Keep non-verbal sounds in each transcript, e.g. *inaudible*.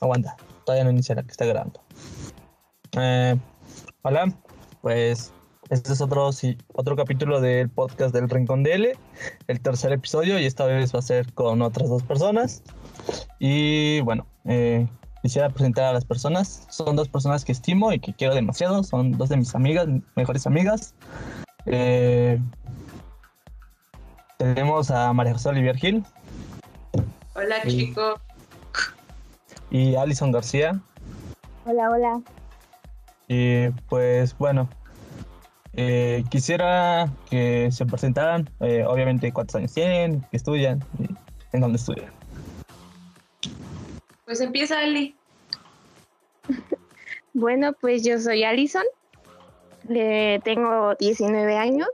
aguanta, todavía no inicia la que está grabando. Eh, hola, pues este es otro, sí, otro capítulo del podcast del Rincón DL, el tercer episodio, y esta vez va a ser con otras dos personas. Y bueno, eh, quisiera presentar a las personas. Son dos personas que estimo y que quiero demasiado. Son dos de mis amigas, mejores amigas. Eh, tenemos a María José Olivier Gil. Hola, chicos. Y Alison García. Hola, hola. Y pues bueno, eh, quisiera que se presentaran, eh, obviamente cuántos años tienen, que estudian y en dónde estudian. Pues empieza Ali. *laughs* bueno, pues yo soy Alison, tengo 19 años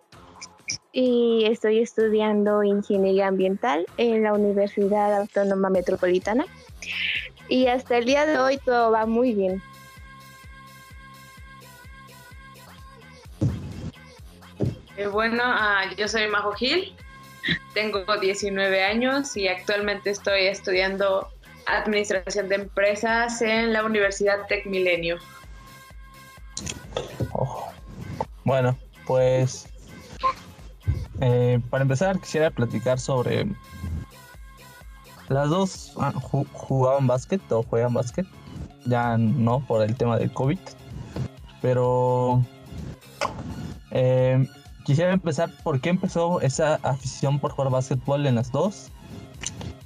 y estoy estudiando ingeniería ambiental en la Universidad Autónoma Metropolitana. Y hasta el día de hoy todo va muy bien. Eh, bueno, ah, yo soy Majo Gil, tengo 19 años y actualmente estoy estudiando Administración de Empresas en la Universidad Tec Milenio. Oh. Bueno, pues eh, para empezar quisiera platicar sobre las dos ah, jugaban básquet o juegan básquet, ya no por el tema del COVID, pero eh, quisiera empezar por qué empezó esa afición por jugar básquetbol en las dos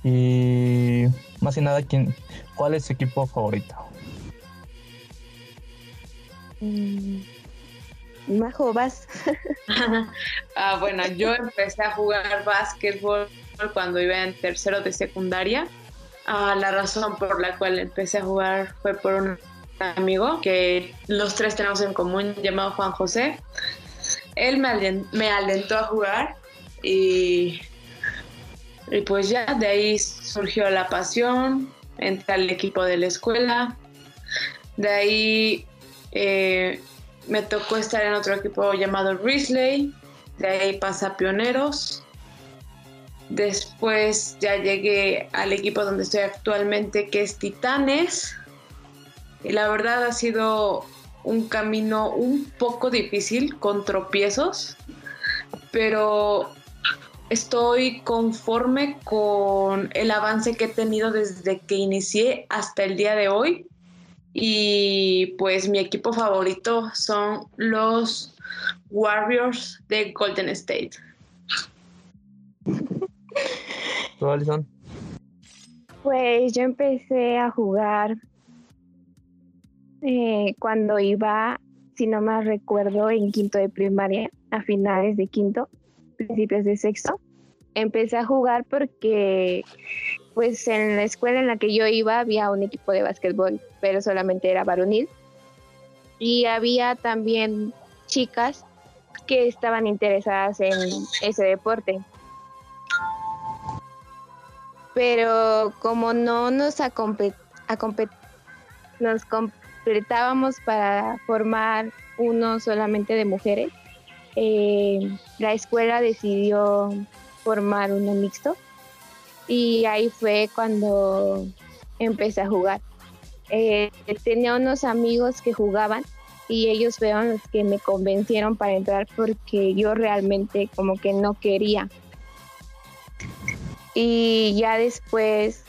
y más que nada, ¿quién, ¿cuál es su equipo favorito? Mm, Majo, vas. *laughs* ah, bueno, yo empecé a jugar básquetbol cuando iba en tercero de secundaria. Ah, la razón por la cual empecé a jugar fue por un amigo que los tres tenemos en común llamado Juan José. Él me alentó a jugar y y pues ya de ahí surgió la pasión, entré al equipo de la escuela. De ahí eh, me tocó estar en otro equipo llamado Risley. De ahí pasa Pioneros. Después ya llegué al equipo donde estoy actualmente, que es Titanes. Y la verdad ha sido un camino un poco difícil, con tropiezos. Pero estoy conforme con el avance que he tenido desde que inicié hasta el día de hoy. Y pues mi equipo favorito son los Warriors de Golden State. ¿Tú, Alison? Pues yo empecé a jugar eh, cuando iba, si no más recuerdo, en quinto de primaria, a finales de quinto principios de sexto, empecé a jugar porque pues en la escuela en la que yo iba había un equipo de básquetbol, pero solamente era varonil. Y había también chicas que estaban interesadas en ese deporte. Pero como no nos, nos completábamos para formar uno solamente de mujeres, eh, la escuela decidió formar uno mixto y ahí fue cuando empecé a jugar. Eh, tenía unos amigos que jugaban y ellos fueron los que me convencieron para entrar porque yo realmente como que no quería. Y ya después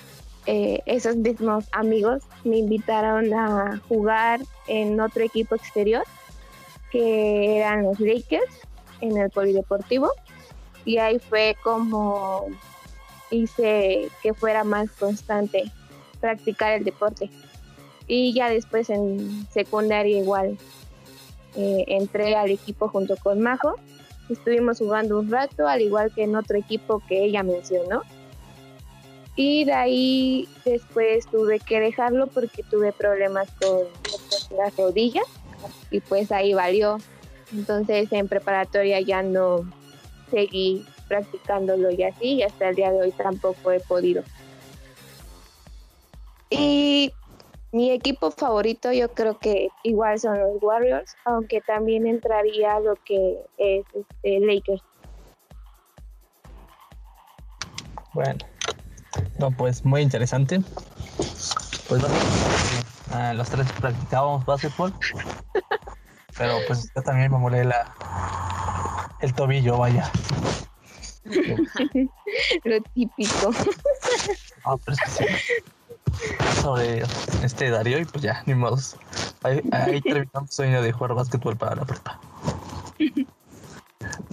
eh, esos mismos amigos me invitaron a jugar en otro equipo exterior que eran los Lakers en el polideportivo. Y ahí fue como hice que fuera más constante practicar el deporte. Y ya después en secundaria igual eh, entré al equipo junto con Majo. Estuvimos jugando un rato al igual que en otro equipo que ella mencionó y de ahí después tuve que dejarlo porque tuve problemas con las rodillas y pues ahí valió. Entonces en preparatoria ya no seguí practicándolo y así y hasta el día de hoy tampoco he podido. Y mi equipo favorito yo creo que igual son los Warriors, aunque también entraría lo que es este, Lakers. Bueno, no, pues muy interesante. pues ah, los tres practicábamos básquetbol. Pero pues yo también me molé la el tobillo, vaya. *laughs* Lo típico. Ah, pero es que sí. Sobre este Darío y pues ya, ni modo. Ahí, ahí terminamos sueño de jugar básquetbol para la prepa. *laughs*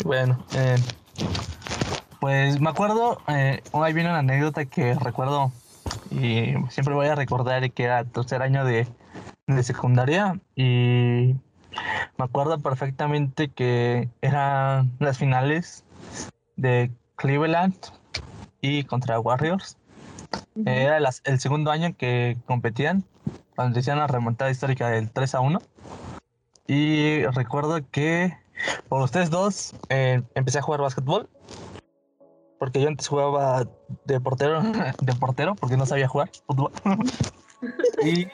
Bueno, eh, pues me acuerdo, eh, ahí viene una anécdota que recuerdo y siempre voy a recordar que era tercer año de, de secundaria y me acuerdo perfectamente que eran las finales de Cleveland y contra Warriors. Era las- el segundo año que competían, cuando hicieron la remontada histórica del 3 a 1. Y recuerdo que por ustedes dos eh, empecé a jugar básquetbol. Porque yo antes jugaba de portero, *laughs* portero, porque no sabía jugar fútbol. *laughs* y,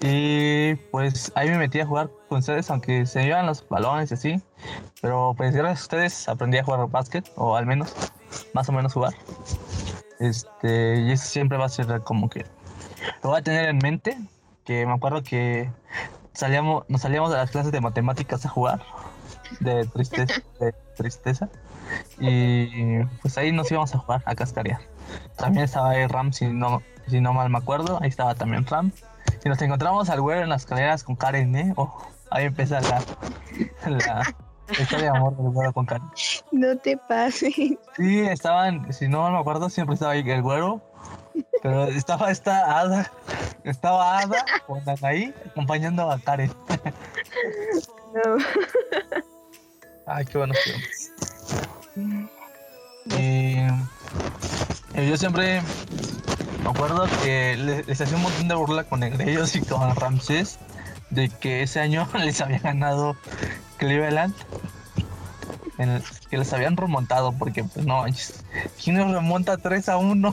y pues ahí me metí a jugar con ustedes, aunque se me iban los balones y así. Pero pues gracias a ustedes aprendí a jugar básquet, o al menos, más o menos jugar. Este, y eso siempre va a ser como que lo voy a tener en mente. Que me acuerdo que salíamos, nos salíamos de las clases de matemáticas a jugar. De tristeza, de tristeza. Y pues ahí nos íbamos a jugar, a cascarear. También estaba ahí Ram, si no, si no mal me acuerdo. Ahí estaba también Ram. Y nos encontramos al güero en las escaleras con Karen, ¿eh? Oh, ahí empieza la, la historia de amor del güero con Karen. No te pases. Sí, estaban, si no mal me acuerdo, siempre estaba ahí el güero. Pero estaba esta Ada, estaba Ada con Anaí acompañando a Karen. No. Ay, qué buenos tiempos. Y, y yo siempre me acuerdo que le- les, hacía un montón de burla con ellos y con Ramsés de que ese año *laughs* les había ganado Cleveland. que les habían remontado porque pues no ¿quién nos remonta 3 a 1?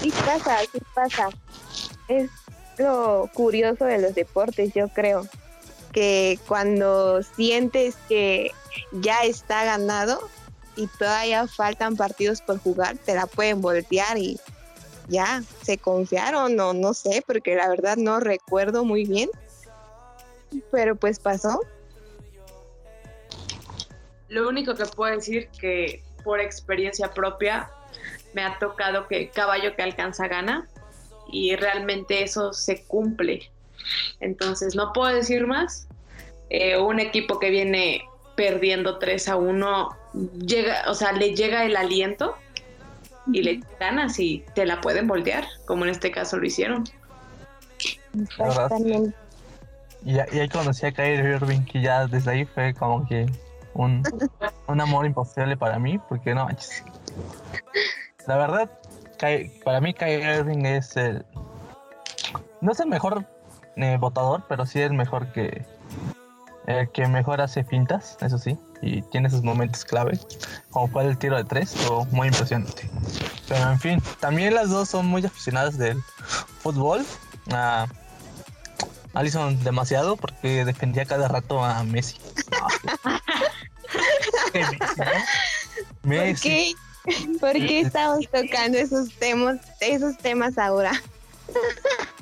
Sí pasa, sí pasa. Es lo curioso de los deportes, yo creo. Que cuando sientes que ya está ganado y todavía faltan partidos por jugar, te la pueden voltear y ya se confiaron o no sé, porque la verdad no recuerdo muy bien. Pero pues pasó. Lo único que puedo decir que por experiencia propia me ha tocado que caballo que alcanza gana y realmente eso se cumple. Entonces no puedo decir más. Eh, un equipo que viene perdiendo 3 a 1 llega, o sea, le llega el aliento y le ganas y te la pueden voltear, como en este caso lo hicieron. verdad, Exactamente. Y, y ahí conocí a Kyrie Irving que ya desde ahí fue como que un, un amor imposible para mí, porque no manches. La verdad, para mí Kyrie Irving es el... No es el mejor eh, votador, pero sí el mejor que... El que mejor hace fintas, eso sí, y tiene sus momentos clave, como fue el tiro de tres, o muy impresionante. Pero en fin, también las dos son muy aficionadas del fútbol. Ah, Alison demasiado porque defendía cada rato a Messi. ¿Qué *laughs* Messi, no? ¿Por qué? ¿Por qué estamos tocando esos temas, esos temas ahora?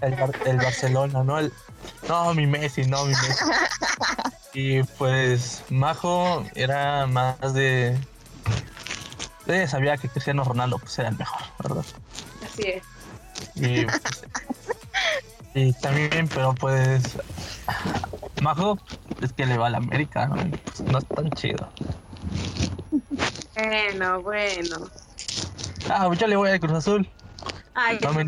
El, Bar- el Barcelona, ¿no? El, no, mi Messi, no, mi Messi. Y pues Majo era más de... Ella sabía que Cristiano Ronaldo pues era el mejor, ¿verdad? Así es. Y, pues, y también, pero pues Majo es que le va a la América, ¿no? Pues, no es tan chido. Bueno, bueno. Ah, yo le voy al Cruz Azul. Ay, No me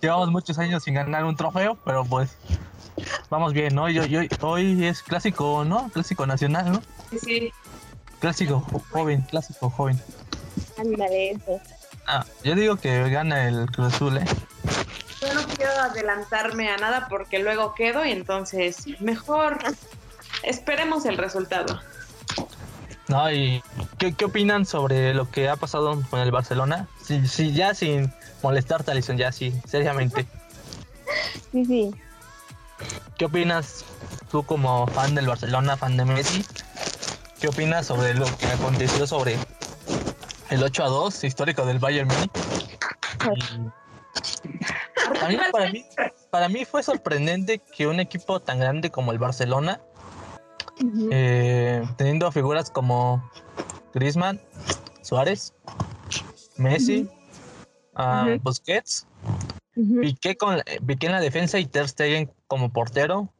llevamos muchos años sin ganar un trofeo, pero pues vamos bien, ¿no? Yo, yo, hoy es clásico, ¿no? Clásico nacional, ¿no? Sí, sí. Clásico jo- joven, clásico joven. Ándale, eso. Ah, yo digo que gana el Cruz Azul, ¿eh? Yo no quiero adelantarme a nada porque luego quedo y entonces mejor esperemos el resultado. No, y ¿qué, qué opinan sobre lo que ha pasado con el Barcelona? Sí, sí, ya sin molestarte, Alison, ya sí, seriamente. Sí, sí. ¿Qué opinas tú como fan del Barcelona, fan de Messi? ¿Qué opinas sobre lo que aconteció sobre el 8 a 2 histórico del Bayern Múnich? Para mí, para mí fue sorprendente que un equipo tan grande como el Barcelona, eh, teniendo figuras como Griezmann, Suárez, Messi, ah, Busquets, Piqué, con, en la defensa y Ter Stegen como portero.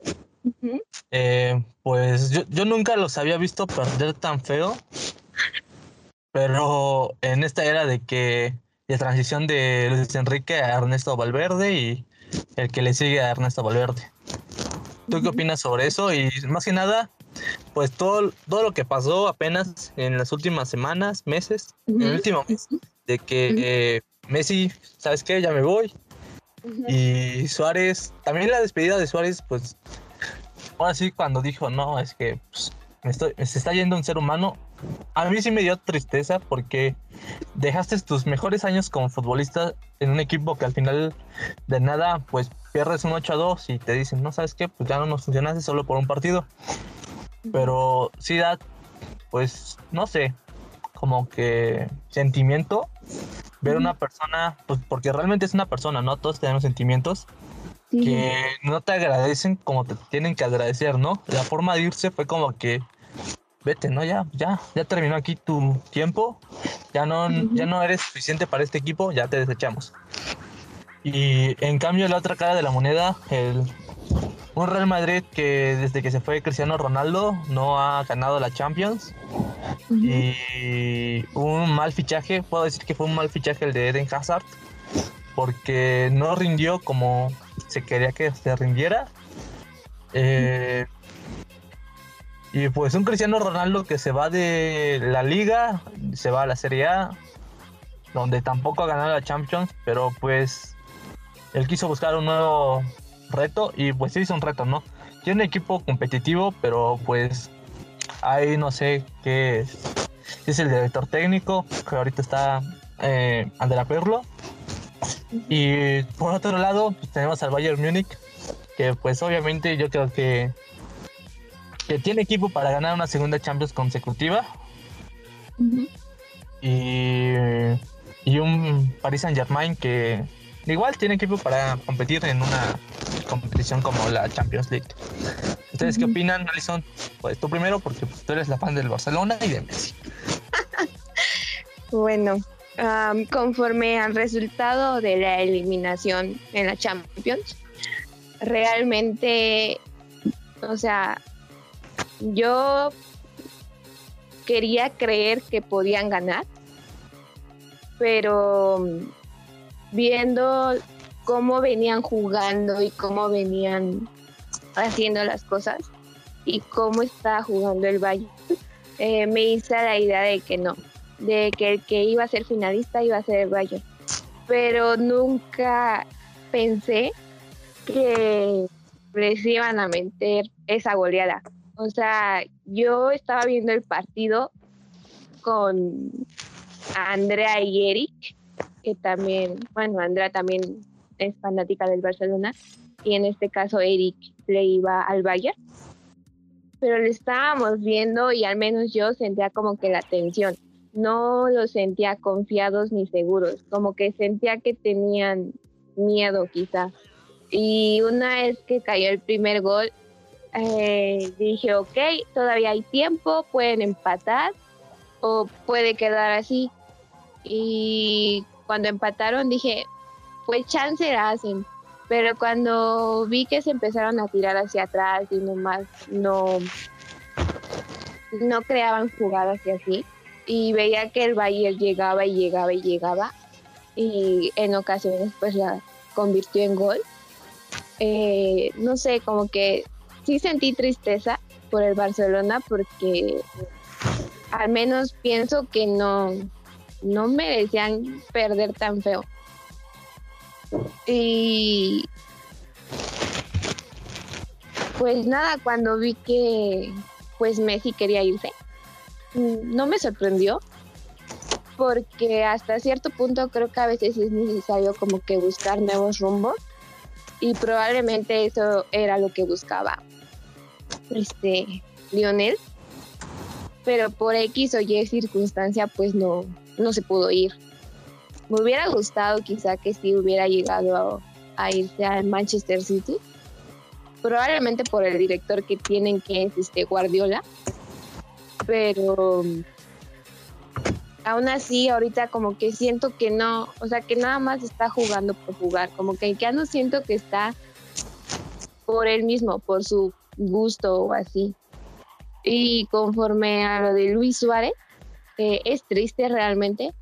Eh, pues yo, yo, nunca los había visto perder tan feo, pero en esta era de que de transición de Luis Enrique a Ernesto Valverde y el que le sigue a Ernesto Valverde. ¿Tú qué opinas sobre eso? Y más que nada, pues todo, todo lo que pasó apenas en las últimas semanas, meses, en el último mes, de que eh, Messi, ¿sabes qué? Ya me voy. Y Suárez, también la despedida de Suárez, pues, ahora sí, cuando dijo, no, es que pues, me, estoy, se está yendo un ser humano, a mí sí me dio tristeza porque dejaste tus mejores años como futbolista en un equipo que al final de nada, pues pierdes un 8 a 2 y te dicen, no sabes qué, pues ya no nos funcionaste solo por un partido. Pero sí da, pues, no sé, como que sentimiento ver una persona, pues porque realmente es una persona, ¿no? Todos tenemos sentimientos que no te agradecen como te tienen que agradecer, ¿no? La forma de irse fue como que vete, ¿no? Ya, ya, ya terminó aquí tu tiempo, ya no, ya no eres suficiente para este equipo, ya te desechamos. Y en cambio la otra cara de la moneda, el, un Real Madrid que desde que se fue Cristiano Ronaldo no ha ganado la Champions. Y un mal fichaje, puedo decir que fue un mal fichaje el de Eden Hazard, porque no rindió como se quería que se rindiera. Eh, y pues un Cristiano Ronaldo que se va de la liga, se va a la Serie A, donde tampoco ha ganado la Champions, pero pues él quiso buscar un nuevo reto y pues sí hizo un reto, ¿no? Tiene un equipo competitivo, pero pues ahí no sé qué es. Es el director técnico, que ahorita está eh, Andrea Perlo. Y por otro lado, pues, tenemos al Bayern Múnich, que pues obviamente yo creo que que tiene equipo para ganar una segunda Champions consecutiva. y, y un Paris Saint Germain que igual tiene equipo para competir en una competición como la Champions League. ¿Ustedes qué opinan, Alison? Pues tú primero, porque tú eres la fan del Barcelona y de Messi. *laughs* bueno, conforme al resultado de la eliminación en la Champions, realmente, o sea, yo quería creer que podían ganar, pero viendo cómo venían jugando y cómo venían haciendo las cosas y cómo está jugando el Valle, eh, me hice la idea de que no, de que el que iba a ser finalista iba a ser el Valle. Pero nunca pensé que les iban a meter esa goleada. O sea, yo estaba viendo el partido con Andrea y Eric, que también, bueno, Andrea también es fanática del Barcelona, y en este caso Eric le iba al Bayern. Pero lo estábamos viendo y al menos yo sentía como que la tensión. No los sentía confiados ni seguros, como que sentía que tenían miedo quizá. Y una vez que cayó el primer gol, eh, dije, ok, todavía hay tiempo, pueden empatar o puede quedar así. Y cuando empataron dije, pues chance la hacen. Pero cuando vi que se empezaron a tirar hacia atrás y nomás no, no creaban jugadas y así, y veía que el Bayern llegaba y llegaba y llegaba, y en ocasiones pues la convirtió en gol. Eh, no sé, como que sí sentí tristeza por el Barcelona porque al menos pienso que no, no merecían perder tan feo. Y pues nada, cuando vi que pues Messi quería irse, no me sorprendió porque hasta cierto punto creo que a veces es necesario como que buscar nuevos rumbos y probablemente eso era lo que buscaba este, Lionel, pero por X o Y circunstancia pues no, no se pudo ir. Me hubiera gustado quizá que sí hubiera llegado a, irse al Manchester City. Probablemente por el director que tienen, que es este Guardiola. Pero aún así, ahorita como que siento que no, o sea, que nada más está jugando por jugar. Como que no siento que está por él mismo, por su gusto o así. Y conforme a lo de Luis Suárez, eh, es triste realmente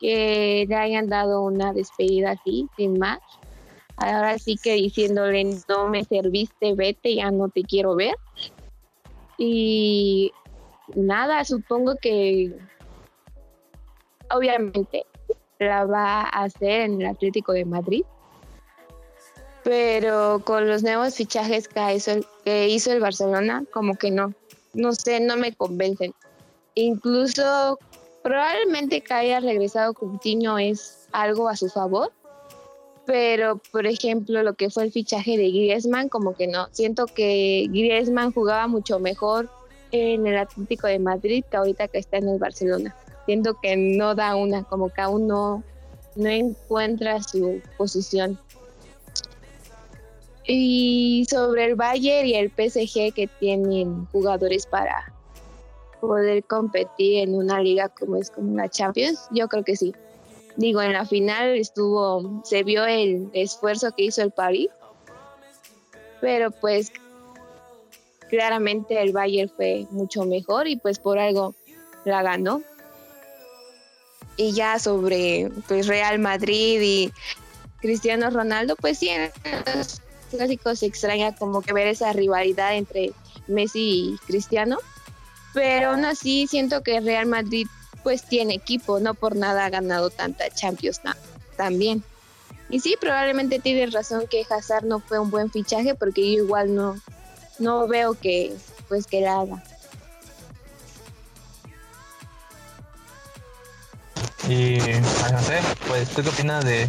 que le hayan dado una despedida así, sin más. Ahora sí que diciéndole, no me serviste, vete, ya no te quiero ver. Y nada, supongo que obviamente la va a hacer en el Atlético de Madrid. Pero con los nuevos fichajes que hizo el, que hizo el Barcelona, como que no, no sé, no me convencen. Incluso probablemente que haya regresado Coutinho es algo a su favor, pero por ejemplo lo que fue el fichaje de Griezmann, como que no, siento que Griezmann jugaba mucho mejor en el Atlético de Madrid que ahorita que está en el Barcelona. Siento que no da una, como que aún no, encuentra su posición. Y sobre el Bayern y el PSG que tienen jugadores para poder competir en una liga como es como la Champions, yo creo que sí. Digo, en la final estuvo, se vio el esfuerzo que hizo el París, pero pues claramente el Bayern fue mucho mejor y pues por algo la ganó. Y ya sobre pues Real Madrid y Cristiano Ronaldo, pues sí, en los clásicos se extraña como que ver esa rivalidad entre Messi y Cristiano, pero aún así siento que Real Madrid pues tiene equipo, no por nada ha ganado tanta Champions también. Y sí, probablemente tienes razón que Hazard no fue un buen fichaje porque yo igual no, no veo que pues que la haga. Y José, pues ¿tú qué opinas de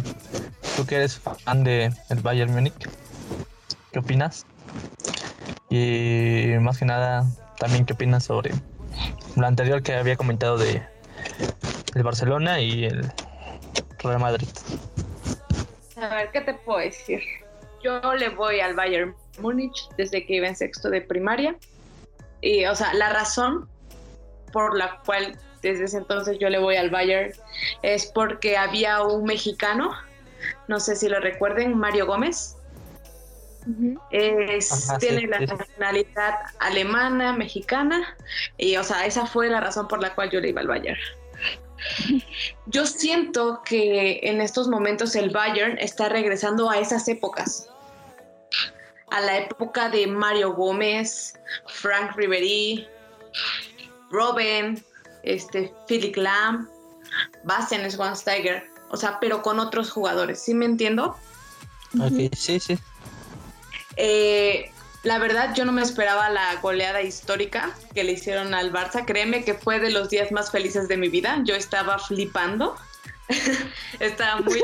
tú que eres fan de el Bayern Múnich? ¿Qué opinas? Y más que nada, también qué opinas sobre lo anterior que había comentado de el Barcelona y el Real Madrid. A ver, ¿qué te puedo decir? Yo le voy al Bayern Múnich desde que iba en sexto de primaria. Y, o sea, la razón por la cual desde ese entonces yo le voy al Bayern es porque había un mexicano, no sé si lo recuerden, Mario Gómez. Tiene la nacionalidad alemana, mexicana, y o sea, esa fue la razón por la cual yo le iba al Bayern. Yo siento que en estos momentos el Bayern está regresando a esas épocas a la época de Mario Gómez, Frank Ribery, Robin, este, Philip Lam, Bastian Schweinsteiger, o sea, pero con otros jugadores, ¿sí me entiendo? Ok, sí, sí. Eh, la verdad, yo no me esperaba la goleada histórica que le hicieron al Barça. Créeme que fue de los días más felices de mi vida. Yo estaba flipando. *laughs* estaba muy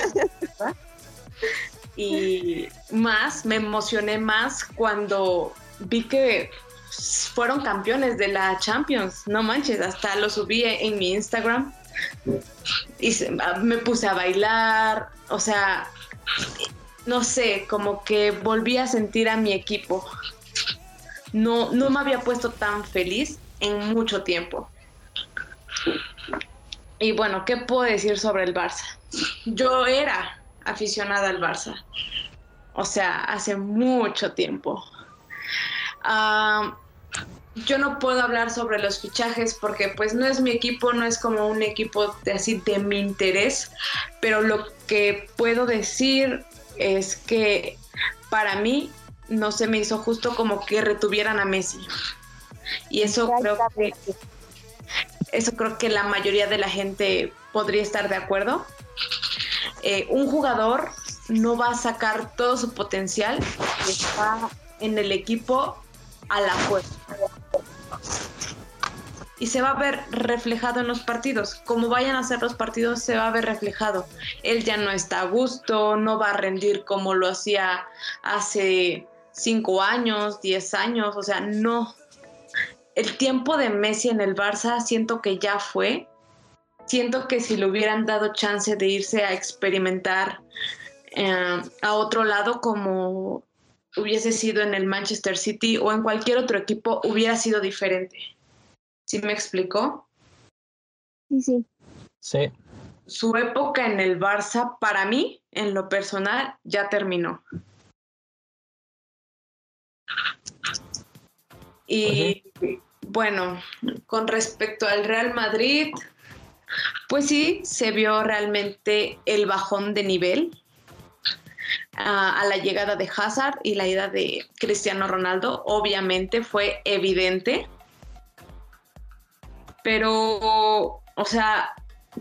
*laughs* y más, me emocioné más cuando vi que fueron campeones de la Champions. No manches, hasta lo subí en mi Instagram y me puse a bailar. O sea, no sé, como que volví a sentir a mi equipo. No, no me había puesto tan feliz en mucho tiempo. Y bueno, ¿qué puedo decir sobre el Barça? Yo era aficionada al Barça. O sea, hace mucho tiempo. yo no puedo hablar sobre los fichajes porque pues no es mi equipo, no es como un equipo de así de mi interés, pero lo que puedo decir es que para mí no se me hizo justo como que retuvieran a Messi. Y eso creo que eso creo que la mayoría de la gente podría estar de acuerdo. Eh, un jugador no va a sacar todo su potencial que está en el equipo a la fuerza. Y se va a ver reflejado en los partidos. Como vayan a ser los partidos, se va a ver reflejado. Él ya no está a gusto, no va a rendir como lo hacía hace cinco años, diez años. O sea, no. El tiempo de Messi en el Barça siento que ya fue siento que si le hubieran dado chance de irse a experimentar eh, a otro lado como hubiese sido en el Manchester City o en cualquier otro equipo, hubiera sido diferente. ¿Sí me explicó? Sí, sí. Sí. Su época en el Barça, para mí, en lo personal, ya terminó. Y bueno, con respecto al Real Madrid, pues sí, se vio realmente el bajón de nivel a, a la llegada de Hazard y la ida de Cristiano Ronaldo. Obviamente fue evidente. Pero, o sea,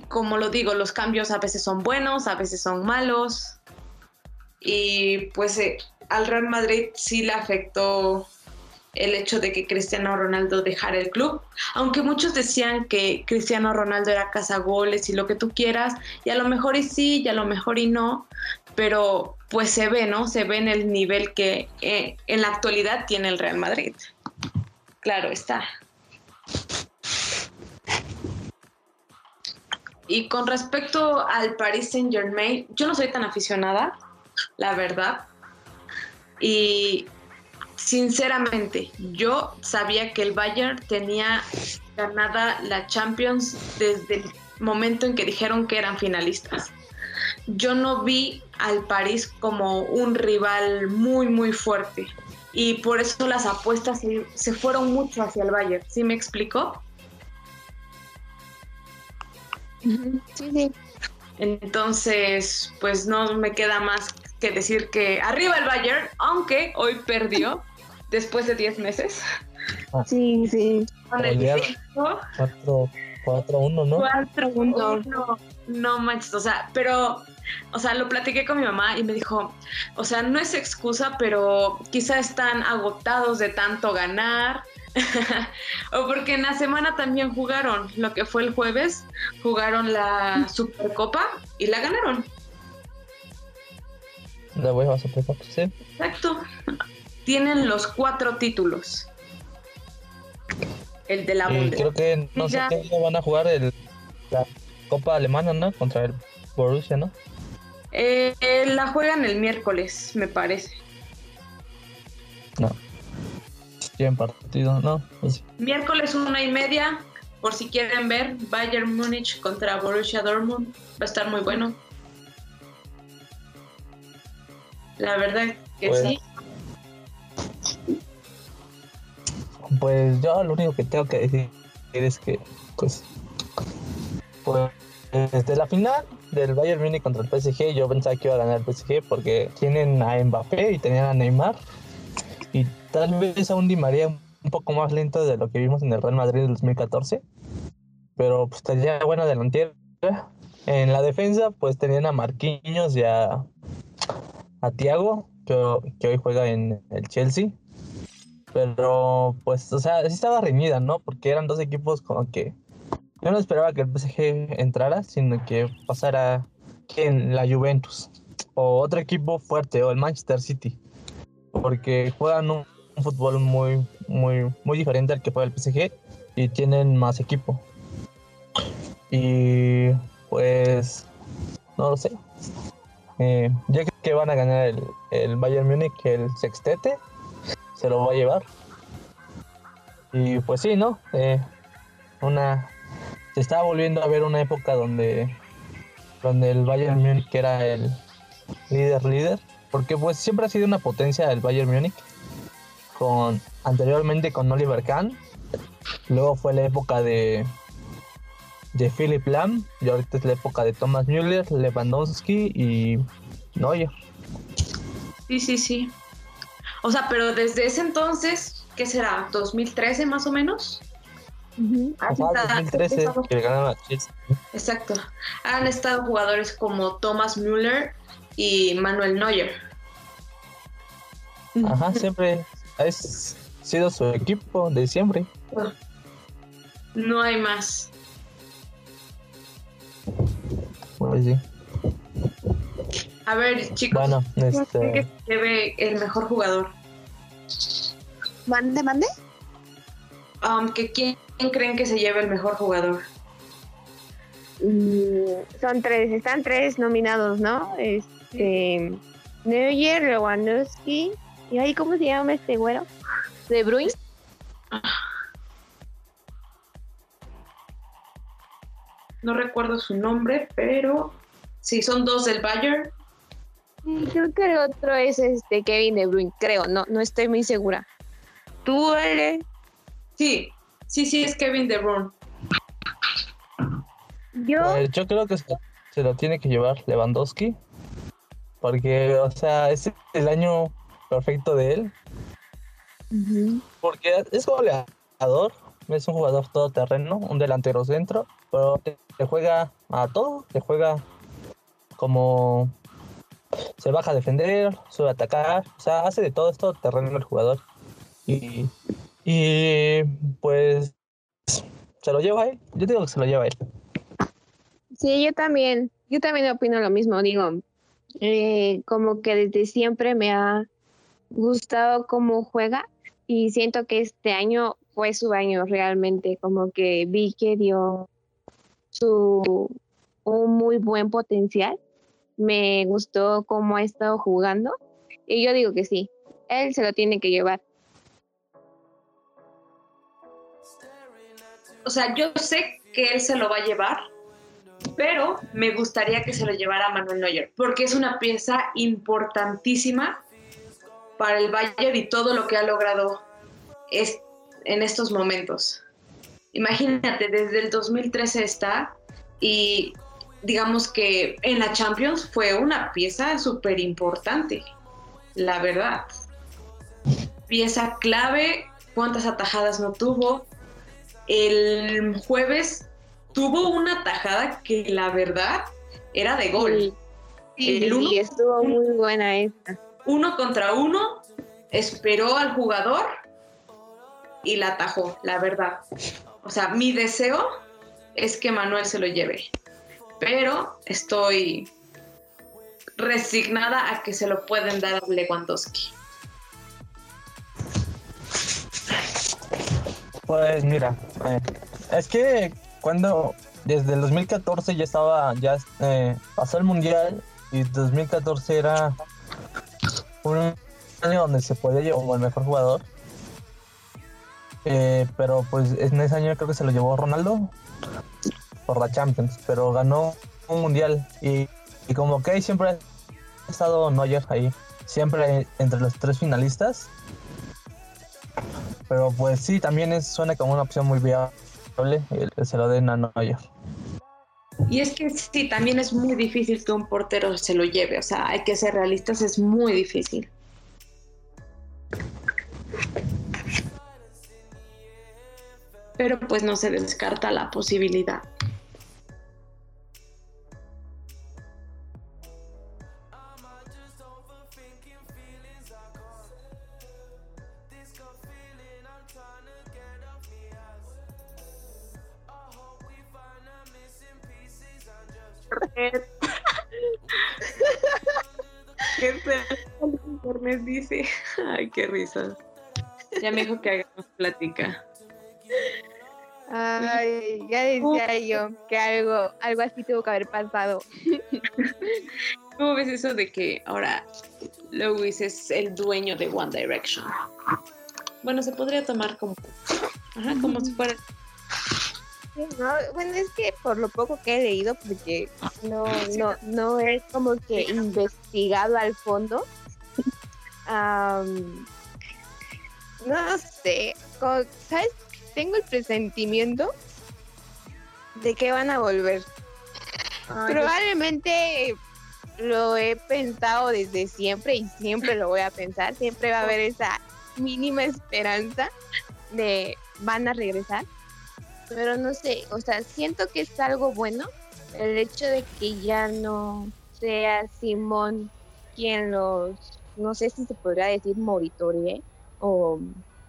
como lo digo, los cambios a veces son buenos, a veces son malos. Y pues eh, al Real Madrid sí le afectó el hecho de que Cristiano Ronaldo dejara el club, aunque muchos decían que Cristiano Ronaldo era cazagoles y lo que tú quieras, y a lo mejor y sí, y a lo mejor y no, pero pues se ve, ¿no? Se ve en el nivel que eh, en la actualidad tiene el Real Madrid. Claro está. Y con respecto al Paris Saint Germain, yo no soy tan aficionada, la verdad. Y sinceramente, yo sabía que el Bayern tenía ganada la Champions desde el momento en que dijeron que eran finalistas. Yo no vi al París como un rival muy, muy fuerte. Y por eso las apuestas se, fueron mucho hacia el Bayern. ¿Sí me explico? Ujú, Sí, sí. Entonces, pues no me queda más que decir que arriba el Bayern, aunque hoy perdió *laughs* después de 10 meses. Sí, sí. Con el Ayer. cinco, 4 4-1, ¿no? 4-1. No manches, o sea, pero, o sea, lo platiqué con mi mamá y me dijo, o sea, no es excusa, pero quizá están agotados de tanto ganar. *laughs* o porque en la semana también jugaron, lo que fue el jueves, jugaron la Supercopa y la ganaron. La voy a Supercopa, sí. Exacto. Tienen los cuatro títulos. El de la Y Bundesliga. creo que no sé qué van a jugar el, la Copa Alemana, ¿no? Contra el Borussia, ¿no? Eh, eh, la juegan el miércoles, me parece. No. Tienen partido, ¿no? Pues, Miércoles una y media, por si quieren ver, Bayern Múnich contra Borussia Dortmund. Va a estar muy bueno. La verdad que Pues- sí. pues yo lo único que tengo que decir es que, pues, pues desde la final del Bayern Munich contra el PSG, yo pensaba que iba a ganar el PSG porque tienen a Mbappé y tenían a Neymar y tal vez a un Di María un poco más lento de lo que vimos en el Real Madrid del 2014, pero pues tenía buena delantera. En la defensa, pues tenían a Marquinhos y a, a Thiago, que, que hoy juega en el Chelsea. Pero, pues, o sea, sí estaba reñida, ¿no? Porque eran dos equipos como que yo no esperaba que el PSG entrara, sino que pasara en la Juventus o otro equipo fuerte o el Manchester City, porque juegan un, un fútbol muy, muy, muy diferente al que juega el PSG y tienen más equipo. Y pues, no lo sé. Eh, ya que van a ganar el, el Bayern Múnich, el sextete, se lo va a llevar. Y pues sí, ¿no? Eh, una se estaba volviendo a ver una época donde donde el Bayern Múnich era el líder líder, porque pues siempre ha sido una potencia el Bayern Múnich con anteriormente con Oliver Kahn, luego fue la época de de Philip Lam y ahorita es la época de Thomas Müller, Lewandowski y Neuer. Sí, sí, sí. O sea, pero desde ese entonces, ¿qué será? ¿2013 más o menos? Ajá, está. 2013 que ganaron a Chelsea. Exacto. Han estado jugadores como Thomas Müller y Manuel Neuer. Ajá, siempre ha sido su equipo de siempre. No hay más. Pues sí. A ver, chicos, Bueno, ¿quién creen este, que se lleve el mejor jugador? ¿Mande, mande? Um, que ¿Quién creen que se lleve el mejor jugador? mm, son tres, están tres nominados, ¿no? Este, Neuer, Lewandowski, y ahí, ¿cómo se llama este güero? De Bruyne. No recuerdo su nombre, pero sí, son dos del Bayern. Creo que el otro es este Kevin De Bruyne, creo, no, no estoy muy segura. ¿Tú, Ale? Sí, sí, sí, es Kevin De Bruyne. Yo, Pues yo creo que se, se lo tiene que llevar Lewandowski. Porque, o sea, es el año perfecto de él. Porque es goleador, es un jugador todoterreno, un delantero centro, pero te, te juega a todo, te juega como se baja a defender, sube a atacar, o sea, hace de todo esto terreno el jugador. Y, y pues se lo lleva a él, yo digo que se lo lleva a él. Sí, yo también, yo también opino lo mismo, digo, eh, como que desde siempre me ha gustado cómo juega y siento que este año fue su año realmente, como que vi que dio su un muy buen potencial, me gustó cómo ha estado jugando y yo digo que sí, él se lo tiene que llevar. O sea, yo sé que él se lo va a llevar, pero me gustaría que se lo llevara Manuel Neuer, porque es una pieza importantísima para el Bayern y todo lo que ha logrado es, en estos momentos. Imagínate, desde el 2013 está y digamos que en la Champions fue una pieza súper importante, la verdad. Pieza clave, cuántas atajadas no tuvo. El jueves tuvo una tajada que la verdad era de gol. Sí, El uno- estuvo muy buena esta. Uno contra uno, esperó al jugador y la atajó, la verdad. O sea, mi deseo es que Manuel se lo lleve, pero estoy resignada a que se lo pueden dar a Lewandowski. Pues mira, eh, es que cuando desde el 2014 ya estaba, ya eh, pasó el mundial y 2014 era un año donde se podía llevar el mejor jugador. Eh, pero pues en ese año creo que se lo llevó Ronaldo por la Champions, pero ganó un mundial y, como que siempre ha estado Neuer ahí, siempre entre los tres finalistas. Pero pues sí, también suena como una opción muy viable que se lo den a Neuer. Y es que sí, también es muy difícil que un portero se lo lleve, o sea, hay que ser realistas, es muy difícil. Pero pues no se descarta la posibilidad. Qué risa. Ya me dijo que hagamos plática. Ay, ya decía yo que algo, algo así tuvo que haber pasado. *laughs* ¿Cómo ves eso de que ahora Lewis es el dueño de One Direction? Bueno, se podría tomar como, ajá, como si fuera. Sí, no, bueno, es que por lo poco que he leído, porque no, no, no es como que investigado al fondo. Am, no sé, como- ¿sabes? Tengo el presentimiento de que van a volver. Probablemente lo he pensado desde siempre y siempre lo voy a pensar. Siempre va a haber esa mínima esperanza de van a regresar. Pero no sé, o sea, siento que es algo bueno el hecho de que ya no sea Simón quien los, no sé si se podría decir monitorie o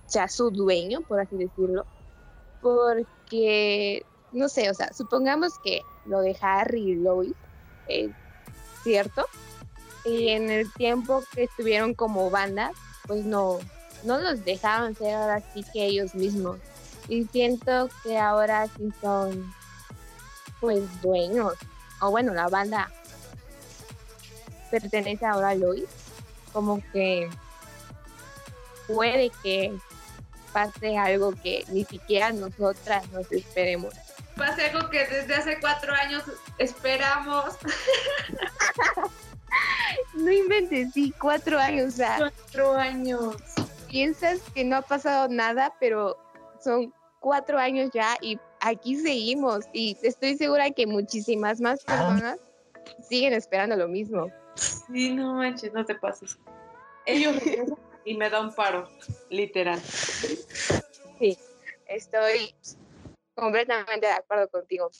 sea su dueño, por así decirlo. Porque, no sé, o sea, supongamos que lo de Harry y Lois es cierto. Y en el tiempo que estuvieron como banda, pues no, no los dejaban ser ahora sí que ellos mismos. Y siento que ahora sí son pues dueños, o bueno, la banda pertenece ahora a Lois, como que puede que pase algo que ni siquiera nosotras nos esperemos. Pase algo que desde hace cuatro años esperamos. *laughs* no inventes, sí, cuatro años, o sea. Cuatro años. Piensas que no ha pasado nada, pero son cuatro años ya y aquí seguimos. Y estoy segura que muchísimas más personas siguen esperando lo mismo. Sí, no manches, no te pases. *laughs* Ellos y me da un paro, literal. Sí, estoy completamente de acuerdo contigo.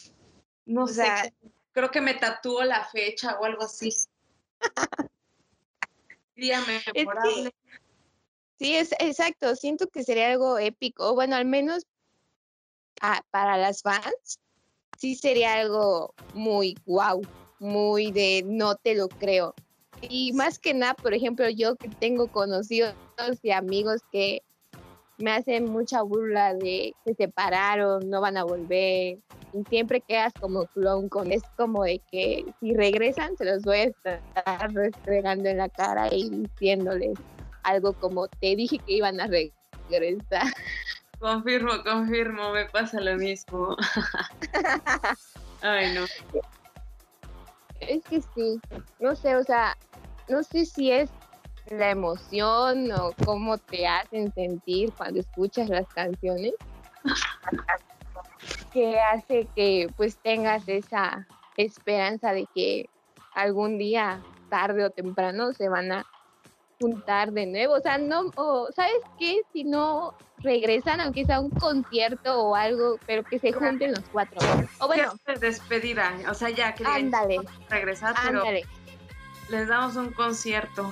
No sé, creo que me tatúo la fecha o algo así. *laughs* Día memorable. sí, es exacto. Siento que sería algo épico. Bueno, al menos para las fans, sí sería algo muy wow, muy de no te lo creo. Y más que nada, por ejemplo, yo que tengo conocidos y amigos que me hacen mucha burla de se separaron, no van a volver. Y siempre quedas como clon con es como de que si regresan se los voy a estar restregando en la cara y diciéndoles algo como te dije que iban a regresar. Confirmo, confirmo, me pasa lo mismo. *laughs* Ay, no. *laughs* Es que sí, no sé, o sea, no sé si es la emoción o cómo te hacen sentir cuando escuchas las canciones *laughs* que hace que pues tengas esa esperanza de que algún día, tarde o temprano, se van a juntar de nuevo. O sea, no, o, ¿sabes qué? Si no regresan, aunque sea un concierto o algo, pero que se junten los cuatro. O bueno, despedida, o sea, ya que ándale, regresar, pero les damos un concierto.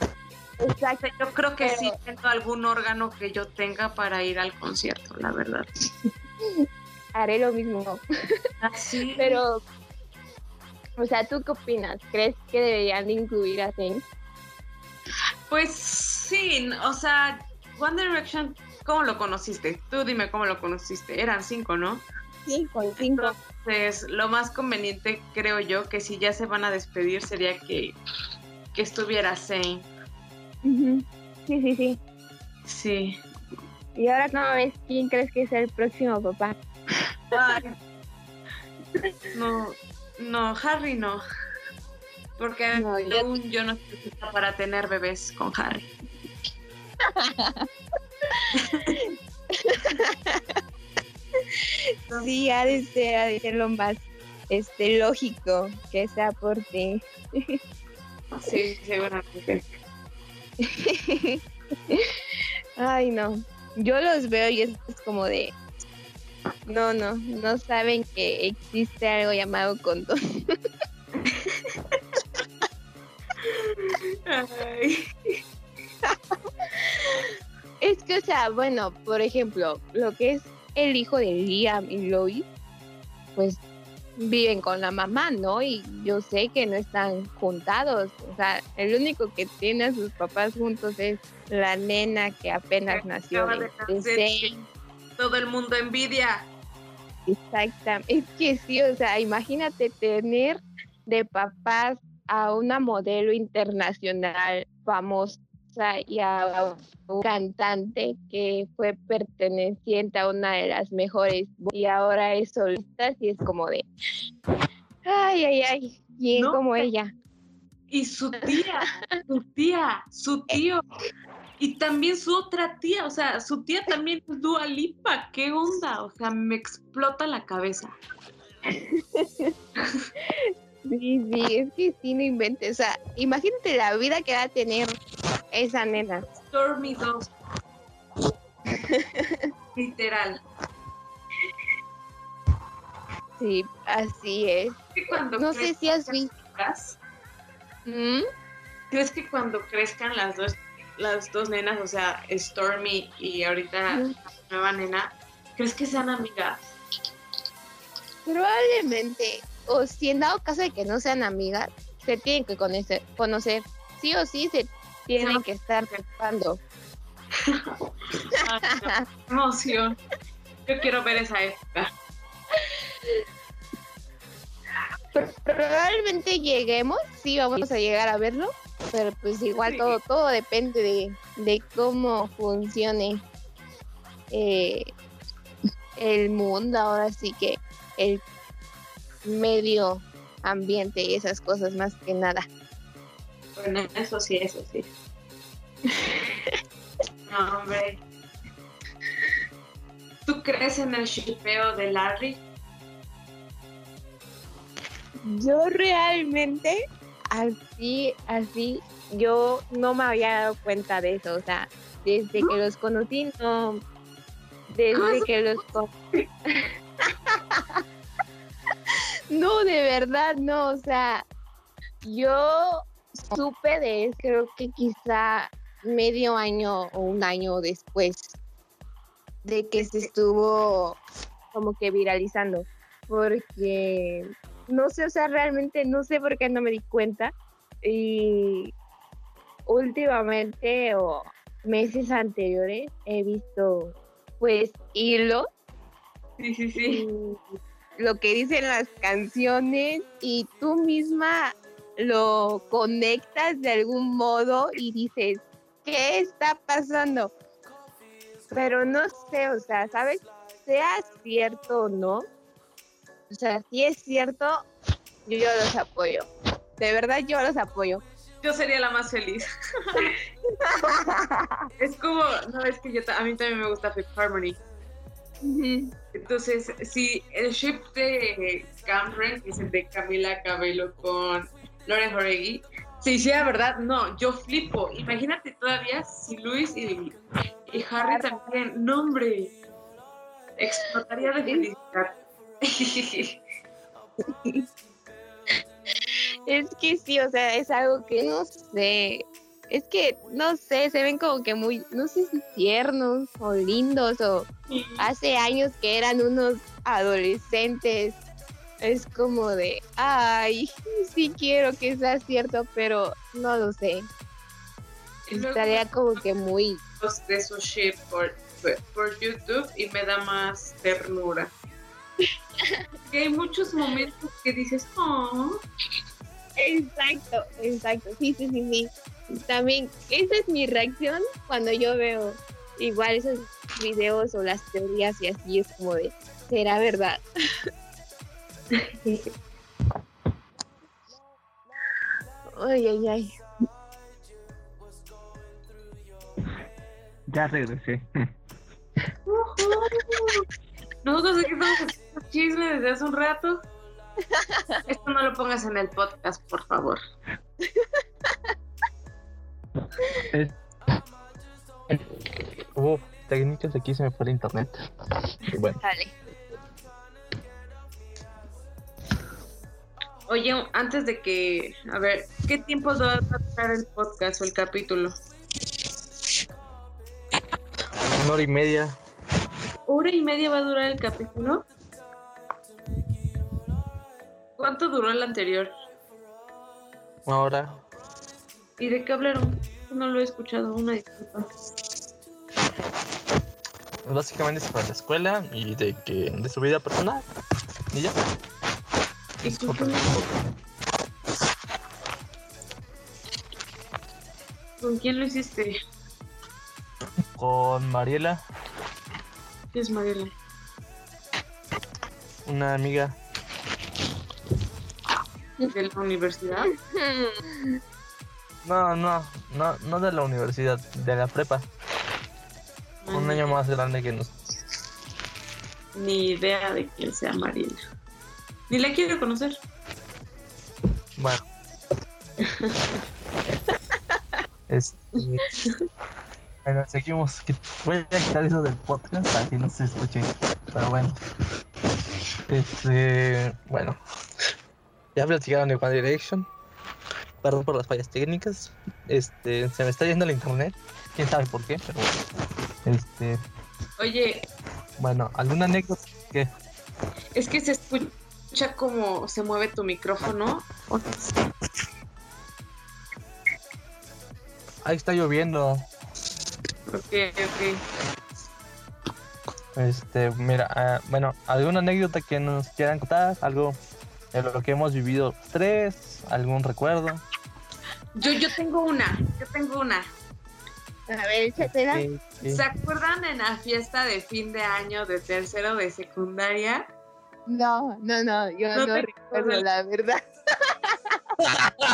Exacto. Yo creo que sí tengo algún órgano que yo tenga para ir al concierto, la verdad. *laughs* Haré lo mismo. Así. Ah, pero, o sea, ¿tú qué opinas? ¿Crees que deberían de incluir a Zayn? Pues sí, o sea, One Direction, ¿cómo lo conociste? Tú dime cómo lo conociste. Eran cinco, ¿no? Cinco, cinco. Entonces, lo más conveniente, creo yo, que si ya se van a despedir, sería que, que estuviera Zayn. Sí, sí, sí. Sí. ¿Y ahora cómo ves quién crees que es el próximo papá? no, no, Harry no. Porque no, yo... yo no estoy para tener bebés con Harry. *laughs* sí, ha de ser, ha de ser lo más este lógico que sea por ti. sí, seguramente. *laughs* Ay, no. Yo los veo y es como de. No, no, no saben que existe algo llamado condón. *laughs* *laughs* es que, o sea, bueno, por ejemplo, lo que es el hijo de Liam y Lois, pues viven con la mamá, ¿no? Y yo sé que no están juntados. O sea, el único que tiene a sus papás juntos es la nena que apenas nació. Todo el mundo envidia. Exactamente. Es que sí, o sea, imagínate tener de papás a una modelo internacional famosa y a un cantante que fue perteneciente a una de las mejores y ahora es solista y es como de ay ay ay bien como ella. Y su *laughs* tía su tía su tío y también su otra tía o sea su tía también es Dua Lipa qué onda o sea me explota la cabeza *laughs* Sí, sí, es que sí, no inventes. O sea, imagínate la vida que va a tener esa nena. Stormy 2. *laughs* Literal. Sí, así es. no sé si has visto. ¿Mm? ¿Crees que cuando crezcan las dos, las dos nenas, o sea, Stormy y ahorita la nueva nena, ¿crees que sean amigas? Probablemente o si en dado caso de que no sean amigas, se tienen que conocer, conocer. Sí o sí se tienen que estar pensando. emoción. Yo quiero ver esa época. Probablemente lleguemos, sí, vamos a llegar a verlo, pero pues igual todo, todo depende de, de cómo funcione eh, el mundo, ahora sí que el medio ambiente y esas cosas más que nada. Bueno, eso sí, eso sí. *laughs* no, hombre. ¿Tú crees en el shipeo de Larry? Yo realmente, así, así, yo no me había dado cuenta de eso. O sea, desde que los conocí, no. Desde que los conocí. *laughs* no, de verdad, no. O sea, yo supe de él, creo que quizá medio año o un año después de que se estuvo como que viralizando. Porque no sé, o sea, realmente no sé por qué no me di cuenta. Y últimamente o meses anteriores he visto pues hilo Sí, sí, sí. Lo que dicen las canciones y tú misma lo conectas de algún modo y dices, ¿qué está pasando? Pero no sé, o sea, ¿sabes? Sea cierto o no, o sea, si es cierto, yo, los apoyo. De verdad, yo los apoyo. Yo sería la más feliz. *laughs* es como, no, es que yo, a mí también me gusta Fifth Harmony. Entonces, si el ship de Cameron, que es el de Camila Cabello con Lauren Jorregui, se hiciera verdad, no, yo flipo. Imagínate todavía si Luis y, y Harry también, no hombre, explotaría de felicidad. *laughs* es que sí, o sea, es algo que no sé. Es que, no sé, se ven como que muy, no sé si tiernos o lindos o hace años que eran unos adolescentes. Es como de, ay, sí quiero que sea cierto, pero no lo sé. Estaría como que muy... De por, por YouTube y me da más ternura. *laughs* que hay muchos momentos que dices, oh. Exacto, exacto, sí, sí, sí, sí. También, esa es mi reacción cuando yo veo igual esos videos o las teorías y así es como de, ¿será verdad? *laughs* ay, ay, ay. Ya regresé. *laughs* Nosotros aquí estamos haciendo chisme desde hace un rato. *laughs* Esto no lo pongas en el podcast, por favor. Hubo técnicas aquí se me fue el internet. bueno. Dale. Oye, antes de que, a ver, ¿qué tiempo va a tratar el podcast o el capítulo? Una hora y media. ¿Hora y media va a durar el capítulo? ¿Cuánto duró el anterior? Una hora. ¿Y de qué hablaron? No lo he escuchado, una disculpa. Básicamente es para la escuela y de que de su vida personal. Y ya. ¿Con quién lo hiciste? Con Mariela. ¿Qué es Mariela? Una amiga. ¿De la universidad? *laughs* No, no, no, no de la universidad, de la prepa. Un año más grande que nosotros. Ni idea de quién sea Mariela. Ni la quiero conocer. Bueno. *laughs* este, bueno, seguimos. Voy a quitar eso del podcast para que no se escuche. Pero bueno. Este, bueno. Ya platicaron de One Direction. Perdón por las fallas técnicas. Este, se me está yendo el internet. Quién sabe por qué, pero Este. Oye. Bueno, ¿alguna anécdota? que Es que se escucha como se mueve tu micrófono. Ahí está lloviendo. Ok, ok. Este, mira, uh, bueno, ¿alguna anécdota que nos quieran contar? ¿Algo de lo que hemos vivido tres, algún recuerdo. Yo, yo tengo una, yo tengo una. A ver, échatela. Sí, sí. ¿Se acuerdan en la fiesta de fin de año de tercero de secundaria? No, no, no, yo No no, te recuerdo la verdad. *laughs*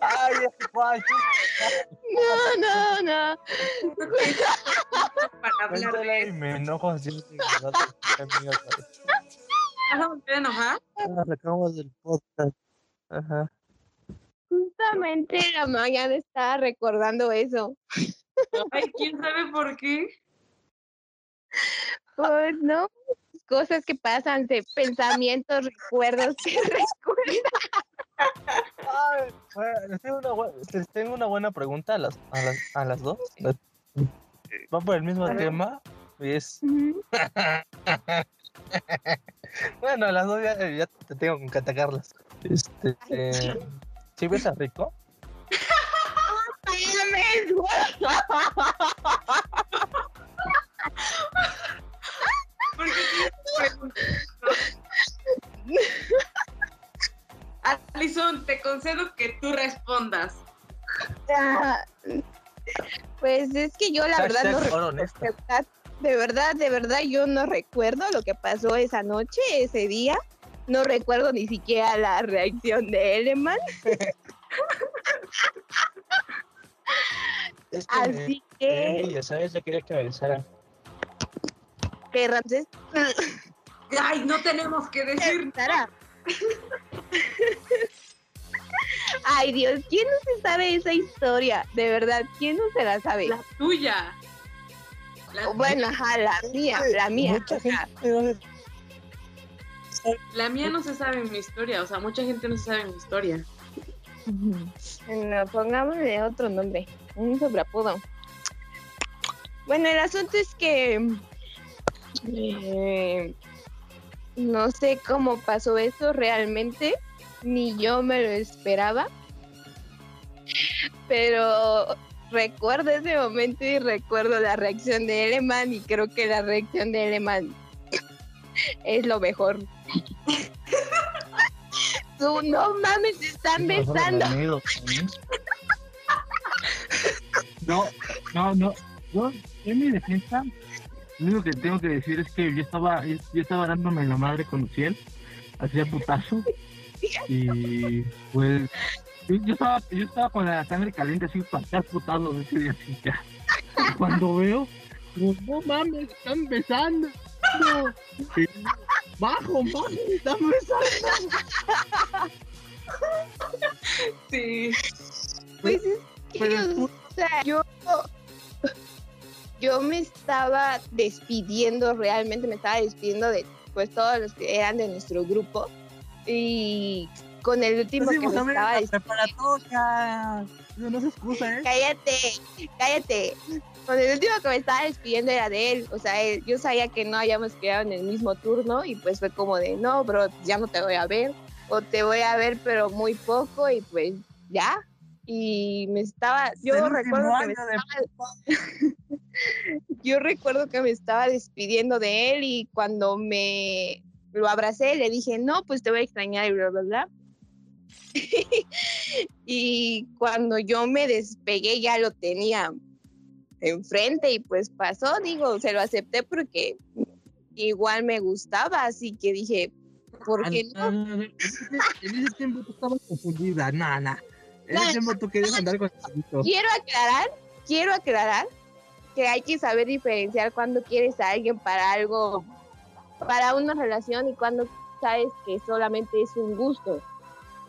Ay. No, no, no. Para hablar de y me enojo así. ¿Vas a volver a enojar? Nos sacamos del podcast. Ajá. Justamente la mañana estaba recordando eso. Ay, ¿quién sabe por qué? Pues no, cosas que pasan, de pensamientos, recuerdos que *laughs* recuerdan. *laughs* Ay, les tengo, una, les tengo una buena pregunta a las, a las, a las dos. Va por el mismo A tema. y es, *laughs* bueno, a las dos ya, ya te tengo que atacarlas. Este, eh, ¿Sí ves a Rico? Alison, te concedo que tú respondas. Ah, Pues es que yo la verdad no. De verdad, de verdad, de verdad, yo no recuerdo lo que pasó esa noche, ese día. No recuerdo ni siquiera la reacción de Eleman. Es Así que, ya sabes, yo quería que me avisara. que Ramsés *coughs* Ay, no tenemos que decir. Sara. *laughs* Ay Dios, ¿quién no se sabe esa historia? De verdad, ¿quién no se la sabe? La tuya. La, Bueno, ajá, la mía, la mía. Mucha o sea, gente no se- la mía no se sabe mi historia. O sea, mucha gente no se sabe mi historia. No, pongámosle otro nombre, un sobreapodo. Bueno, el asunto es que eh, no sé cómo pasó eso realmente, ni yo me lo esperaba, pero recuerdo ese momento y recuerdo la reacción de Eleman y creo que la reacción de Eleman es lo mejor. Tú, no mames, se están besando. No, no, no. Yo, en mi defensa, lo único que tengo que decir es que yo estaba, yo estaba dándome la madre con Luciel, hacía putazo, y pues yo, estaba, yo estaba con la sangre caliente así para estar putado ese día así ya. Y cuando veo, digo, no mames, están besando. No. Bajo, bajo, están besando. Sí. Pues es que, Pero o sea, yo, yo me estaba despidiendo, realmente me estaba despidiendo de pues todos los que eran de nuestro grupo. Y con el último que me estaba despidiendo. no se excusa, ¿eh? Cállate, cállate. Con el último que me estaba despidiendo era de él. O sea, él- yo sabía que no habíamos quedado en el mismo turno y pues fue como de, no, bro, ya no te voy a ver. O te voy a ver, pero muy poco y pues ya. Y me estaba, yo El recuerdo que me estaba- *laughs* yo recuerdo que me estaba despidiendo de él y cuando me lo abracé le dije, no, pues te voy a extrañar y bla, bla, bla. *laughs* y cuando yo me despegué ya lo tenía enfrente y pues pasó, digo, se lo acepté porque igual me gustaba, así que dije, ¿por qué no? no, no, En ese- en ese tiempo tú estabas confundida, nada, nada. En ese tiempo tú querías andar con chiquito. Quiero aclarar, quiero aclarar que hay que saber diferenciar cuando quieres a alguien para algo, para una relación y cuando sabes que solamente es un gusto.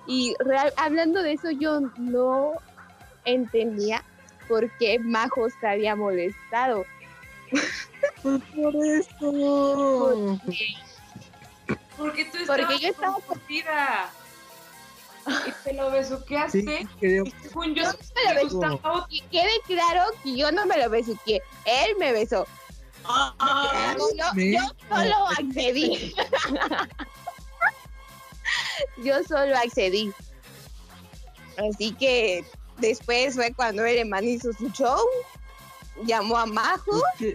Y real- hablando de eso, yo no entendía por qué Majo se había molestado. Pues por eso. Porque tú Porque estabas yo estaba- confundida. Y te lo besuqueaste. Sí, creo. Y según yo, Yo me lo te gustaba. Y quede claro que yo no me lo besuqué, él me besó. Ah, Yo, me- yo solo accedí. *laughs* yo solo accedí. Así que después fue cuando el man hizo su show, llamó a Majo *laughs*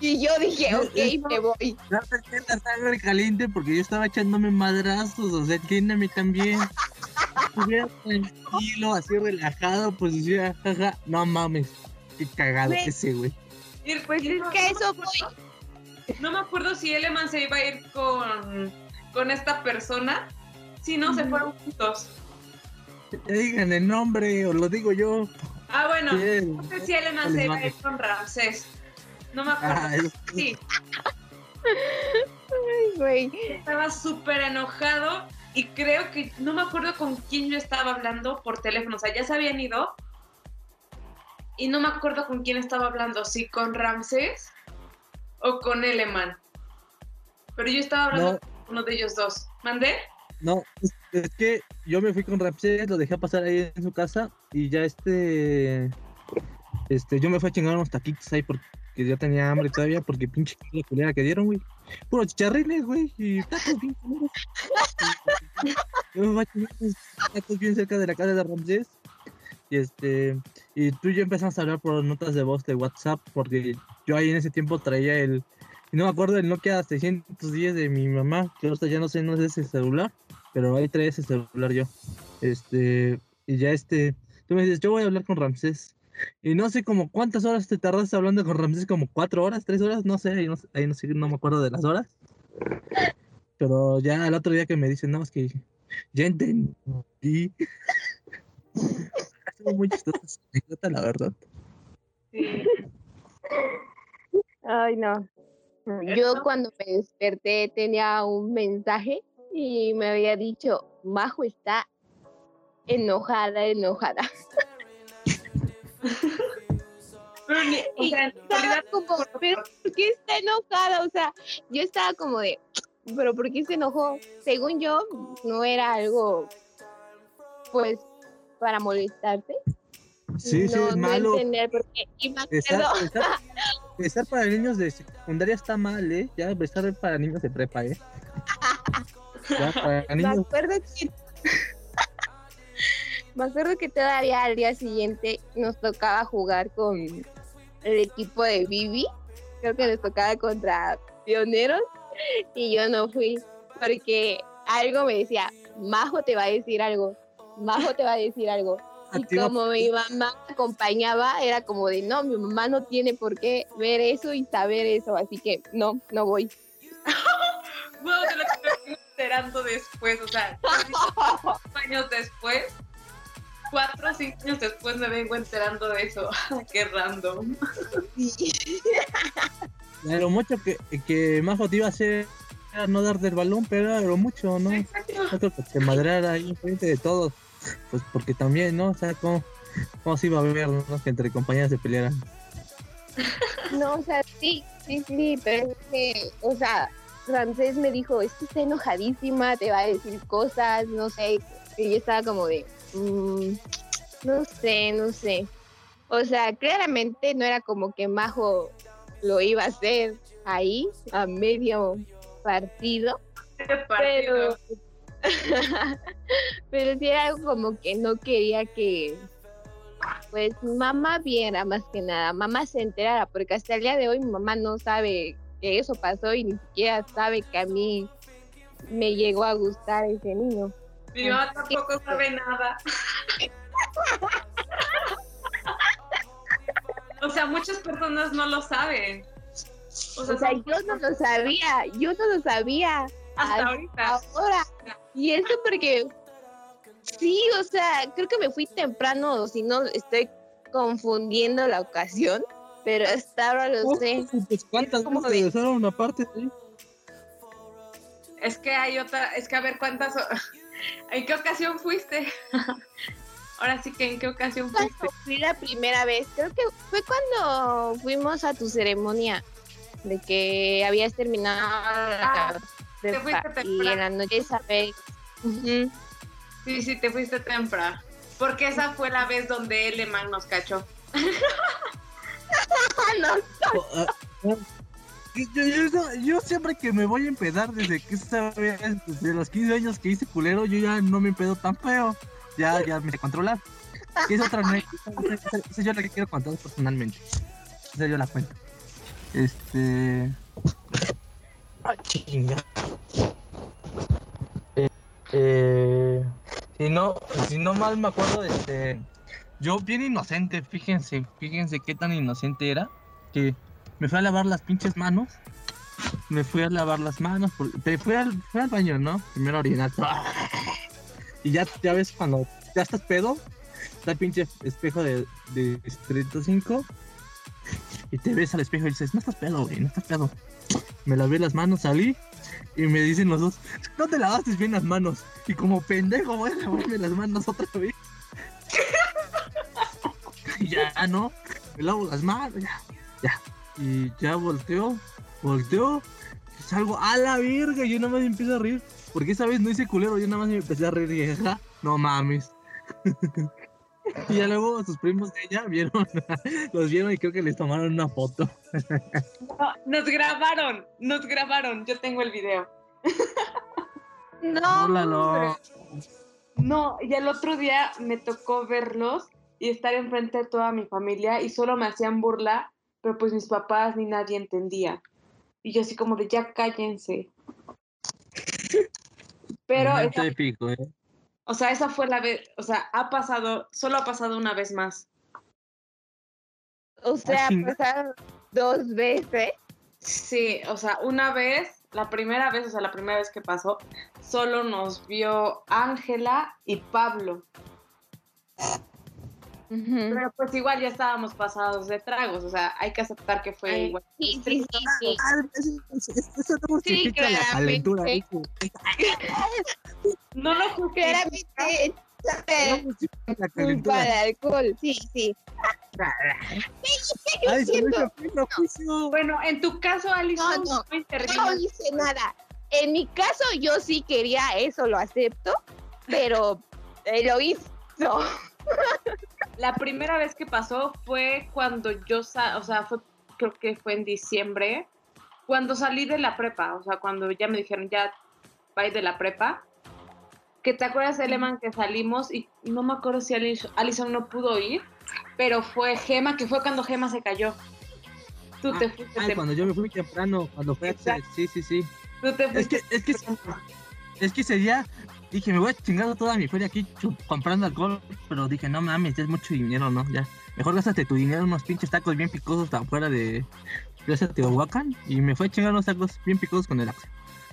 Y yo dije, ok, me voy. No tenía la sangre caliente porque yo estaba echándome madrazos, o sea, entiéndeme también. *laughs* Estuviera tranquilo, así relajado, pues decía, jaja, no mames, qué cagado que sé, güey. Pues es que eso voy. No me acuerdo si Eleman se iba a ir con, con esta persona. Si no, se fueron juntos. Digan el nombre, o lo digo yo. Ah, bueno. Bien. No sé si Eleman se iba a ir con Ramsés. No me acuerdo. Ah, eso- Sí, Ay, güey. estaba súper enojado y creo que no me acuerdo con quién yo estaba hablando por teléfono. O sea, ya se habían ido y no me acuerdo con quién estaba hablando. Si con Ramsés o con Eleman. Pero yo estaba hablando No. con uno de ellos dos. ¿Mandé? No, es, es que yo me fui con Ramsés, lo dejé pasar ahí en su casa y ya este. Este, yo me fui a chingar unos taquitos ahí porque ya tenía hambre todavía porque pinche la culera que dieron, güey. Puro chicharrines, güey, y tacos bien. *laughs* Yo me fui a chingar unos tacos bien cerca de la casa de Ramsés. Y este, y tú y yo empezamos a hablar por notas de voz de WhatsApp porque yo ahí en ese tiempo traía el, y no me acuerdo el Nokia 610 de mi mamá, que ahorita ya no sé, no es ese celular, pero ahí traía ese celular yo. Este, y ya este, tú me dices, yo voy a hablar con Ramsés. Y no sé como cuántas horas te tardaste hablando con Ramsés, como cuatro horas, tres horas, no sé, ahí no, ahí no sé, no me acuerdo de las horas. Pero ya el otro día que me dicen, no, es que ya entendí. *laughs* Estuvo muy chistosa la verdad. Ay, no. Yo cuando me desperté tenía un mensaje y me había dicho, Majo está enojada, enojada. *laughs* Pero Y estaba como, pero ¿por qué está enojada? O sea, yo estaba como de, pero ¿por qué se enojó? Según yo, no era algo, pues, para molestarte. Sí, sí, no, es no malo. entender por qué. Y me Besar, acuerdo, besar- besar *laughs* para niños de secundaria está mal, ¿eh? Ya besar para niños de prepa, ¿eh? Ya, *laughs* me acuerdo que *laughs* me acuerdo que todavía al día siguiente nos tocaba jugar con el equipo de Vivi. Creo que nos tocaba contra pioneros y yo no fui porque algo me decía, Majo te va a decir algo, Majo te va a decir algo. Y como mi mamá me acompañaba, era como de, no, mi mamá no tiene por qué ver eso y saber eso, así que no, no voy. *laughs* bueno, lo enterando después, o sea, *laughs* cinco años después, cuatro o cinco años después me vengo enterando de eso. *laughs* Qué random. Lo mucho que, que Majo te iba a hacer era no darte el balón, pero era lo mucho, ¿no? Exacto. No creo que te madrara ahí enfrente de todos. Pues porque también, ¿no? O sea, ¿cómo, cómo se iba a ver, ¿no? Que entre compañeras se pelearan. No, o sea, sí, sí, sí, pero es que, o sea, Francés me dijo, es que está enojadísima, te va a decir cosas, no sé, y yo estaba como de, "Mm, no sé, no sé. O sea, claramente no era como que Majo lo iba a hacer ahí, a medio partido, pero, *laughs* pero sí era algo como que no quería que, pues, mamá viera más que nada, mamá se enterara, porque hasta el día de hoy mi mamá no sabe que eso pasó y ni siquiera sabe que a mí me llegó a gustar ese niño. Mi mamá tampoco sabe nada. *laughs* O sea, muchas personas no lo saben. O sea, O sea, son- yo no lo sabía, yo no lo sabía hasta ahorita. ahora. Y eso porque, sí, o sea, creo que me fui temprano, si no, estoy confundiendo la ocasión, pero hasta ahora lo sé. Pues cuántas como veces de- regresaron aparte, sí. Es que hay otra, es que a ver cuántas, *laughs* ¿en qué ocasión fuiste? *laughs* Ahora sí que en qué ocasión fuiste. Fui la primera vez, creo que fue cuando fuimos a tu ceremonia de que habías terminado Ah, la te fuiste y en la noche esa vez. Ujú. Sí, sí, te fuiste temprano. Porque esa fue la vez donde Eleman nos cachó. *laughs* *laughs* No. Yo, yo- yo- yo siempre que me voy a empedar desde que desde los 15 años que hice culero, yo ya no me empedo tan feo. Ya, ya me sé controlar. Es otra esa yo la que quiero contar personalmente. Esa yo la cuento. Este. Ah, chinga. Eh, eh, si no, si no mal me acuerdo, este. Yo bien inocente, fíjense, fíjense qué tan inocente era. Que me fui a lavar las pinches manos. Me fui a lavar las manos. por- Te fui al, fui al baño, ¿no? Primero orinar. Y ya, ya ves cuando ya estás pedo. Está el pinche espejo de, de 35. Y te ves al espejo y dices, no estás pedo, güey, no estás pedo. Me lavé las manos, salí. Y me dicen los dos, no te lavaste bien las manos. Y como pendejo voy a lavarme las manos otra vez. *laughs* ya, ¿no? Me lavo las manos, ya, ya. Y ya volteo, volteo. salgo a la verga. Y yo nada más me empiezo a reír. Porque esa vez no hice culero, yo nada más me empecé a reír y "Ja, no mames. *laughs* y ya luego sus primos de ella vieron, *laughs* los vieron y creo que les tomaron una foto. No, nos grabaron, nos grabaron. Yo tengo el video. No, hombre. No, y el otro día me tocó verlos y estar enfrente de toda mi familia y solo me hacían burla, pero pues mis papás ni nadie entendía. Y yo así como de ya cállense. Pero, esa- épico, ¿eh? o sea, esa fue la vez, o sea, ha pasado, solo ha pasado una vez más. O sea, chinga. pasaron dos veces. Sí, o sea, una vez, la primera vez, o sea, la primera vez que pasó, solo nos vio Ángela y Pablo. Pero pues igual ya estábamos pasados de tragos, o sea, hay que aceptar que fue Ay, igual. Sí, sí, sí. Ah, eso, no justifica la calentura. No lo. Claramente, No culpa de alcohol. Sí, sí. *laughs* Ay, juicio. Bueno, en tu caso, Alison, No, no. No hice nada. En mi caso, yo sí quería eso, lo acepto, pero eh, lo hizo. La primera vez que pasó fue cuando yo, sa- o sea, fue, creo que fue en diciembre, cuando salí de la prepa, o sea, cuando ya me dijeron, ya, bye de la prepa. Que te acuerdas, Eleman, que salimos y no me acuerdo si Alison, no pudo ir, pero fue Gema, que fue cuando Gema se cayó. Tú te fuiste, Ay, te- cuando yo me fui temprano, cuando fue. Sí, sí, sí. tú te Es fuiste. que, es que, es que ese día dije, me voy a chingar toda mi feria aquí comprando alcohol, pero dije, no mames, ya es mucho dinero, ¿no? Ya. Mejor gástate tu dinero en unos pinches tacos bien picosos afuera de Plaza Teotihuacán y me fue a chingar unos tacos bien picosos con el Axel.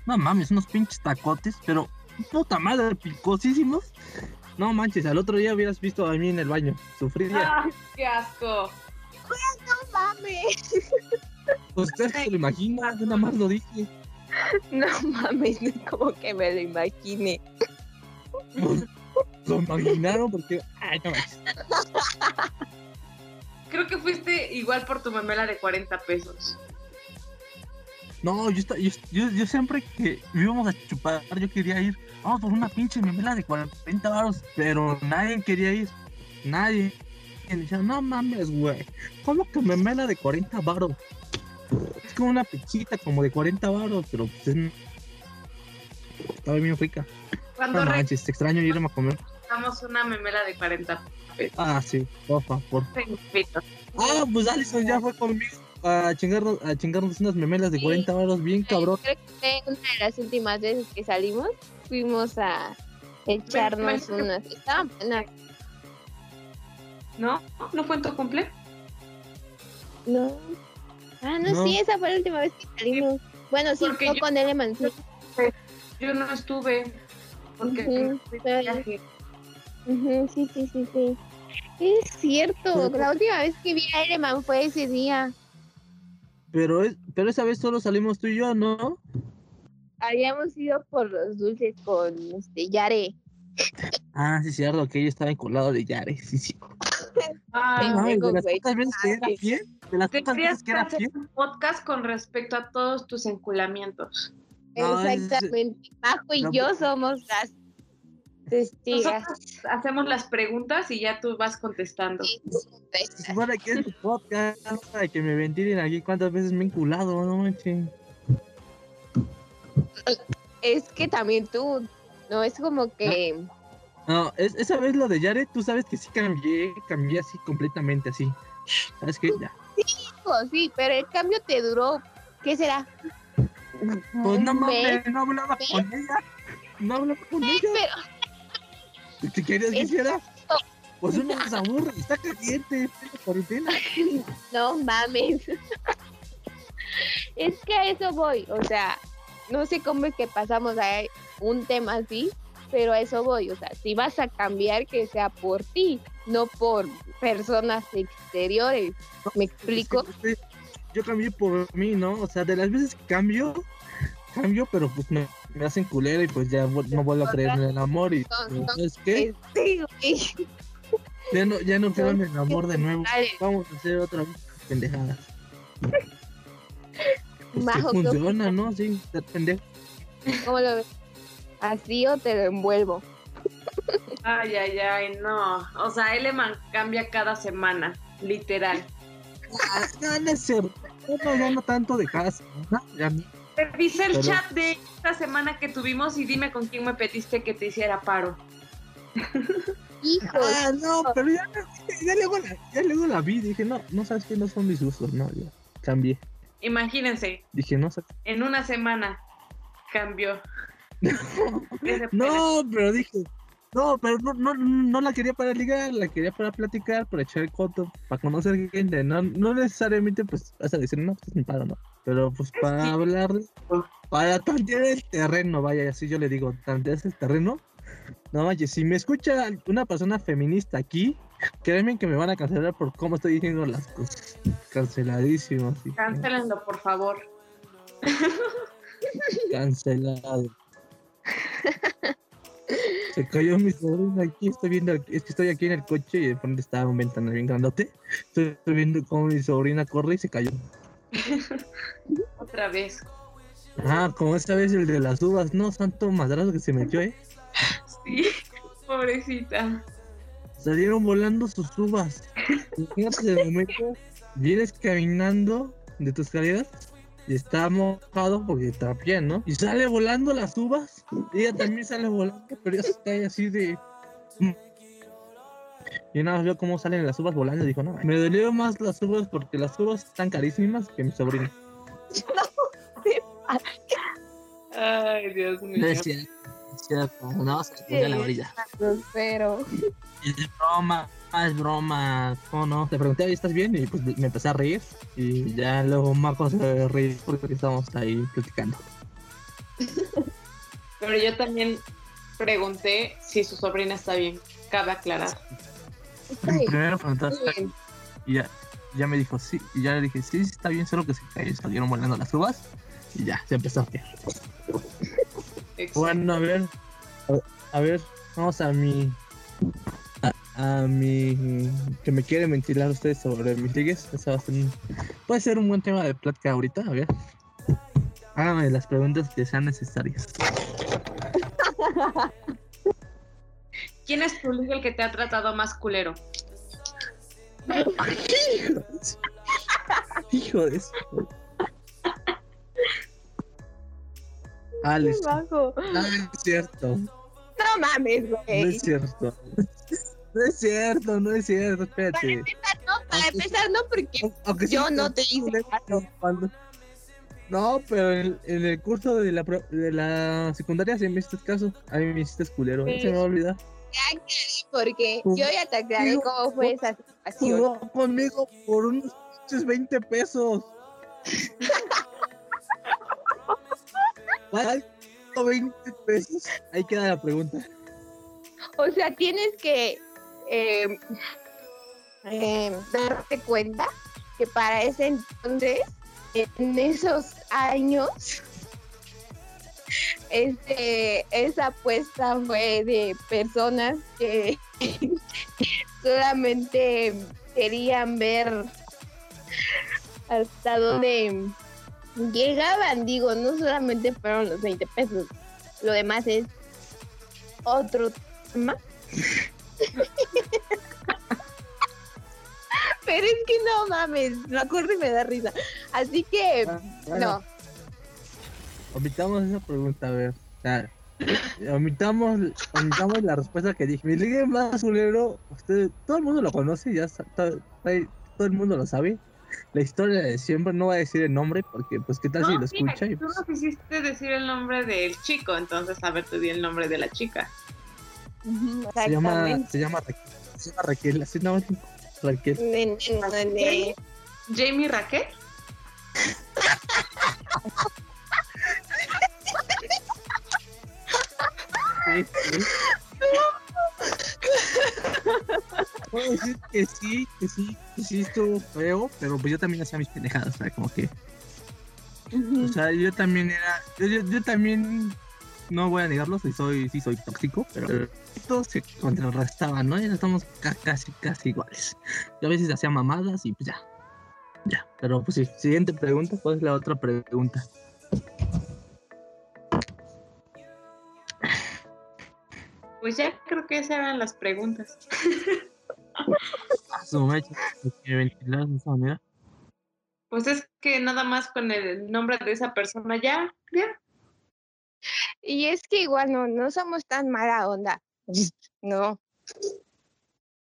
No mames, unos pinches tacotes, pero puta madre, picosísimos. No manches, al otro día hubieras visto a mí en el baño. Sufría. ¡Ah, qué asco! No mames. Usted se lo imagina, yo nada más lo dije. No mames, no es como que me lo imagine. Lo imaginaron porque. Ay, no manches. Creo que fuiste igual por tu memela de 40 pesos. No, yo, yo, yo, yo siempre que íbamos a chupar, yo quería ir. Vamos por una pinche memela de 40 baros, pero nadie quería ir. Nadie. Y decía, no mames, güey. ¿Cómo que memela de 40 baros? Es como una pechita como de 40 baros, pero pues es... Estaba bien rica. Cuando No manches, te extraño irme a comer. regalamos una memela de 40 Ah, sí, por favor. Ah, pues Alison ya fue conmigo a chingarnos, a chingarnos unas memelas de Sí. 40 baros bien cabrón. Creo que una de las últimas veces que salimos, fuimos a echarnos Ven, ven. unas. Estaban buenas. ¿No? ¿No fue en tu cumple? No. Ah, no, No. sí, esa fue la última vez que salimos. Bueno, sí, Porque fue yo- con Eleman. sí. Yo no estuve. Porque Ujú, fui sí. sí, sí, sí, sí. Es cierto, la última vez que vi a Eleman fue ese día. Pero, es, pero esa vez solo salimos tú y yo, ¿no? Habíamos ido por los dulces con este Yare. Ah, sí, cierto, que ella estaba encolado de Yare. Sí, sí. Ah, de las pocas veces que era fiel, de las pocas Tendrías veces que era fiel. un podcast con respecto a todos tus enculamientos. No, es- Exactamente. Majo y no, yo pues- somos las testigas. Nosotros hacemos las preguntas y ya tú vas contestando. Se supone que es tu podcast, para que me ventilen aquí cuántas veces me he enculado, no manches. Es que también tú, no es como que. No, es, esa vez lo de Yare, tú sabes que sí cambié, cambié así completamente así. ¿Sabes qué? Ya. Hijo, sí, pero el cambio te duró, ¿qué será? Pues no mames, no hablaba con ella. No hablaba con ella. pero ¿Qué querías que hiciera? Pues uno se aburre, está caliente, está cuarentena. *laughs* no mames. es que a eso voy, o sea, no sé cómo es que pasamos a un tema así, pero a eso voy, o sea, si vas a cambiar que sea por ti, no por personas exteriores. ¿Me explico? Yo cambié por mí, ¿no? O sea, de las veces que cambio, cambio, pero pues me, me hacen culera y pues ya no vuelvo a creer en el amor y Son- son- ¿sabes qué? Sí, güey. Ya no, ya no creo en el amor de nuevo. Vamos a hacer otra vez pendejadas. Pues que Majo, ¿qué funciona, ¿no? Sí, ser pendejo. ¿Cómo lo ves? ¿Así o te lo envuelvo? Ay, ay, ay, no. O sea, Eleman cambia cada semana, literal. Ah, No, no es cierto. No, ya no tanto de casa, ¿no? Ya no. Revisa el Pero- chat de esta semana que tuvimos y dime con quién me pediste que te hiciera paro. Hijo, Ah, no, pero ya, ya, luego la, ya luego la vi, dije, no, no sabes que no son mis gustos, no, ya cambié. Imagínense, Dije, no sabes. en una semana cambió. *laughs* No, pero dije, no, pero no, no, no la quería para ligar, la quería para platicar, para echar el coto, para conocer gente, no, no necesariamente pues vas a decir, no, pues paro, no, pero pues para hablar, para tantear el terreno, vaya, así yo le digo, tanteas el terreno, no vaya, si me escucha una persona feminista aquí, créeme que me van a cancelar por cómo estoy diciendo las cosas, canceladísimo, así, Cancélenlo, por favor. cancelado. *laughs* Se cayó mi sobrina aquí, estoy viendo, es que estoy aquí en el coche y de pronto estaba un ventana bien grandote. Estoy viendo cómo mi sobrina corre y se cayó. *laughs* Otra vez. Ah, como esta vez el de las uvas, no, santo madrazo que se metió, eh. Sí, pobrecita. Salieron volando sus uvas. Imagínate de momento, vienes caminando de tus escaleras está mojado porque está bien, ¿no? Y sale volando las uvas. Y ella también sale volando, pero ella se cae así de. Y nada más veo cómo salen las uvas volando y dijo, no, me dolió más las uvas porque las uvas están carísimas que mi sobrino. Ay, Dios mío. Decía, decía, no, se ponga la varilla. grosero. Es broma, es broma. ¿Cómo no? Le pregunté, "Oye, ¿estás bien? Y pues me empecé a reír. Y ya luego Marco se reír porque estábamos ahí platicando. *laughs* Pero yo también pregunté si su sobrina está bien. Cabe aclarar. Primero bien. y ya, ya me dijo sí. Y ya le dije, sí, sí, está bien, solo que se cayó, salieron volando las uvas. Y ya, se empezó a reír. Bueno, a ver. A ver, vamos a mi. A, mi. Que me quiere ventilar ustedes sobre mis ligues. Esa va a ser un- puede ser un buen tema de plática ahorita, a ver. Háganme las preguntas que sean necesarias. ¿Quién es tu liga el que te ha tratado más culero? *laughs* Hijo de eso. Alex, Qué bajo. no es cierto. No mames, No güey. es cierto. No es cierto, no es cierto, Para espérate. empezar, no, para Aunque- empezar, no, porque Aunque sí yo me no te hice caso. cuando- No, pero en, en el curso de la, pro- de la secundaria sí me hiciste caso. A mí me hiciste culero, no se me va a olvidar. Ya, porque yo ya te aclaré cómo fue esa situación. Jugó conmigo por unos pinches 20 pesos. *laughs* ¿Cuál? 20 pesos. Ahí queda la pregunta. O sea, tienes que eh, eh, darte cuenta que para ese entonces, en esos años, este, esa apuesta fue de personas que *laughs* solamente querían ver hasta dónde llegaban. Digo, no solamente fueron los 20 pesos, lo demás es otro tema. Pero es que no mames, me acuerdo y me da risa. Así que, no. Omitamos esa pregunta, a ver. O sea, omitamos, omitamos la respuesta que dije. Mi ligue más culero, usted, todo el mundo lo conoce, ya todo, todo el mundo lo sabe. la historia de siempre, no voy a decir el nombre porque pues qué tal si lo escucha y tú pues... no quisiste decir el nombre del chico, entonces a ver, tú di el nombre de la chica. Se llama, se llama Raquel, se llama Raquel, así no, Raquel. Ne- ne- ne- ne- Jamie Raquel. Sí, sí. Puedo decir que sí, que sí, que sí estuvo feo, pero pues yo también hacía mis pendejadas, o sea, como que, o sea, yo también era, yo, yo, yo también, no voy a negarlo, sí soy, sí soy tóxico, pero todos se contrarrestaban, ¿no? Ya estamos ca- casi, casi iguales. Yo a veces hacía mamadas y pues ya, ya, pero pues sí, siguiente pregunta, ¿cuál es la otra pregunta? Pues ya creo que esas eran las preguntas. *laughs* Pues es que nada más con el nombre de esa persona ya, ya. Y es que igual no, no somos tan mala onda. *sniffs* No.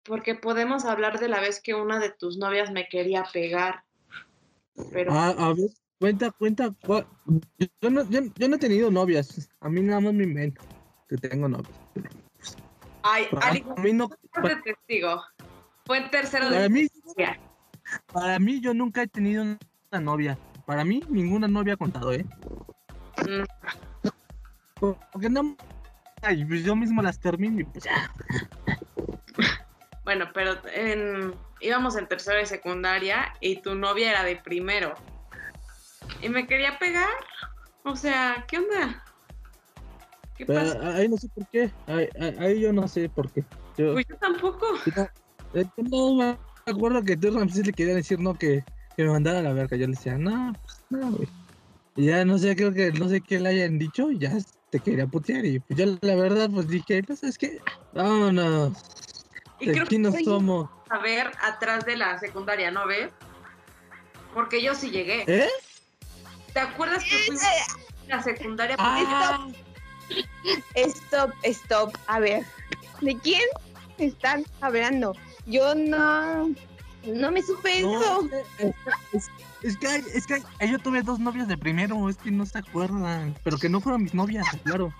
Porque podemos hablar de la vez que una de tus novias me quería pegar. Pero Ah, a ver, cuenta, cuenta. Yo, no, yo, yo no he tenido novias. A mí nada más me invento que tengo novias. ay, Para Ali, mí no. de testigo. Fue en tercero Para de mí, para mí yo nunca he tenido una novia. Para mí ninguna novia ha contado, ¿eh? Mm, Porque no. Ay, pues yo mismo las termino y pues ya. Bueno, pero en, íbamos en tercero de secundaria y tu novia era de primero. Y me quería pegar. O sea, ¿qué onda? ¿Qué pasa? ahí no sé por qué. Ahí, yo no sé por qué. Yo, Pues yo tampoco. yo eh, no me acuerdo que tú Ramsés le quería decir no que, que me mandara a la verga. Yo le decía, no, pues no, güey. Y ya no sé, creo que no sé qué le hayan dicho y ya te quería putear. Y pues yo la verdad pues dije, no sabes qué, vámonos. Y De creo aquí que nos Oye. somos. a ver atrás de la secundaria, ¿no ves? Porque yo sí llegué. ¿Eh? ¿Te acuerdas que fuimos a la secundaria? Ah, Stop, stop. A ver, ¿de quién están hablando? Yo no, no me supe no, eso. es, es- es que, hay- es que yo tuve dos novias de primero, es que no se acuerdan. Pero que no fueron mis novias, claro.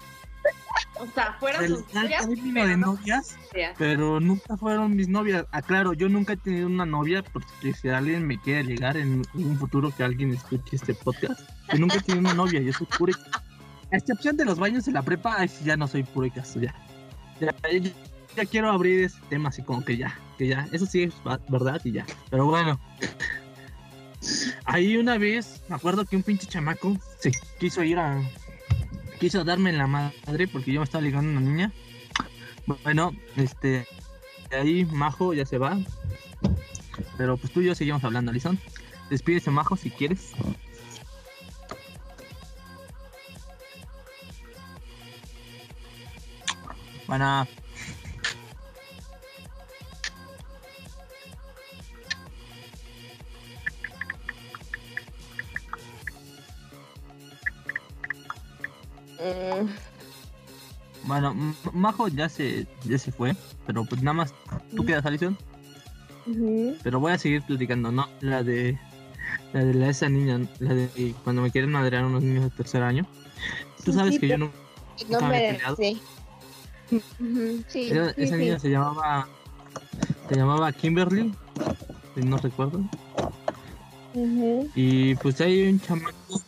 O sea, fueron El sus novias, de no novias. novias. Pero nunca fueron mis novias. Aclaro, yo nunca he tenido una novia porque si alguien me quiere llegar en un futuro que alguien escuche este podcast, yo nunca he tenido una novia, yo soy pura. A excepción de los baños en la prepa, ay, ya no soy caso, ya. Ya, ya- ya quiero abrir ese tema así como que ya, que ya, eso sí es verdad y ya. Pero bueno. Ahí una vez, me acuerdo que un pinche chamaco se quiso ir a. Quiso darme la madre porque yo me estaba ligando a una niña. Bueno, este. ahí Majo ya se va. Pero pues tú y yo seguimos hablando, Alison. Despídese Majo si quieres. Bueno. Mm, Bueno, Majo ya se, ya se fue. Pero pues nada más tú quedas, Alison. Pero voy a seguir platicando, ¿no? La de. La de la, esa niña, la de cuando me quieren madrear unos niños de tercer año. Tú sabes Sí, que yo no. No me peleado. sí. Sí, Esa, niña se llamaba. Se llamaba Kimberly. Si no recuerdo. Y pues hay un chamaco.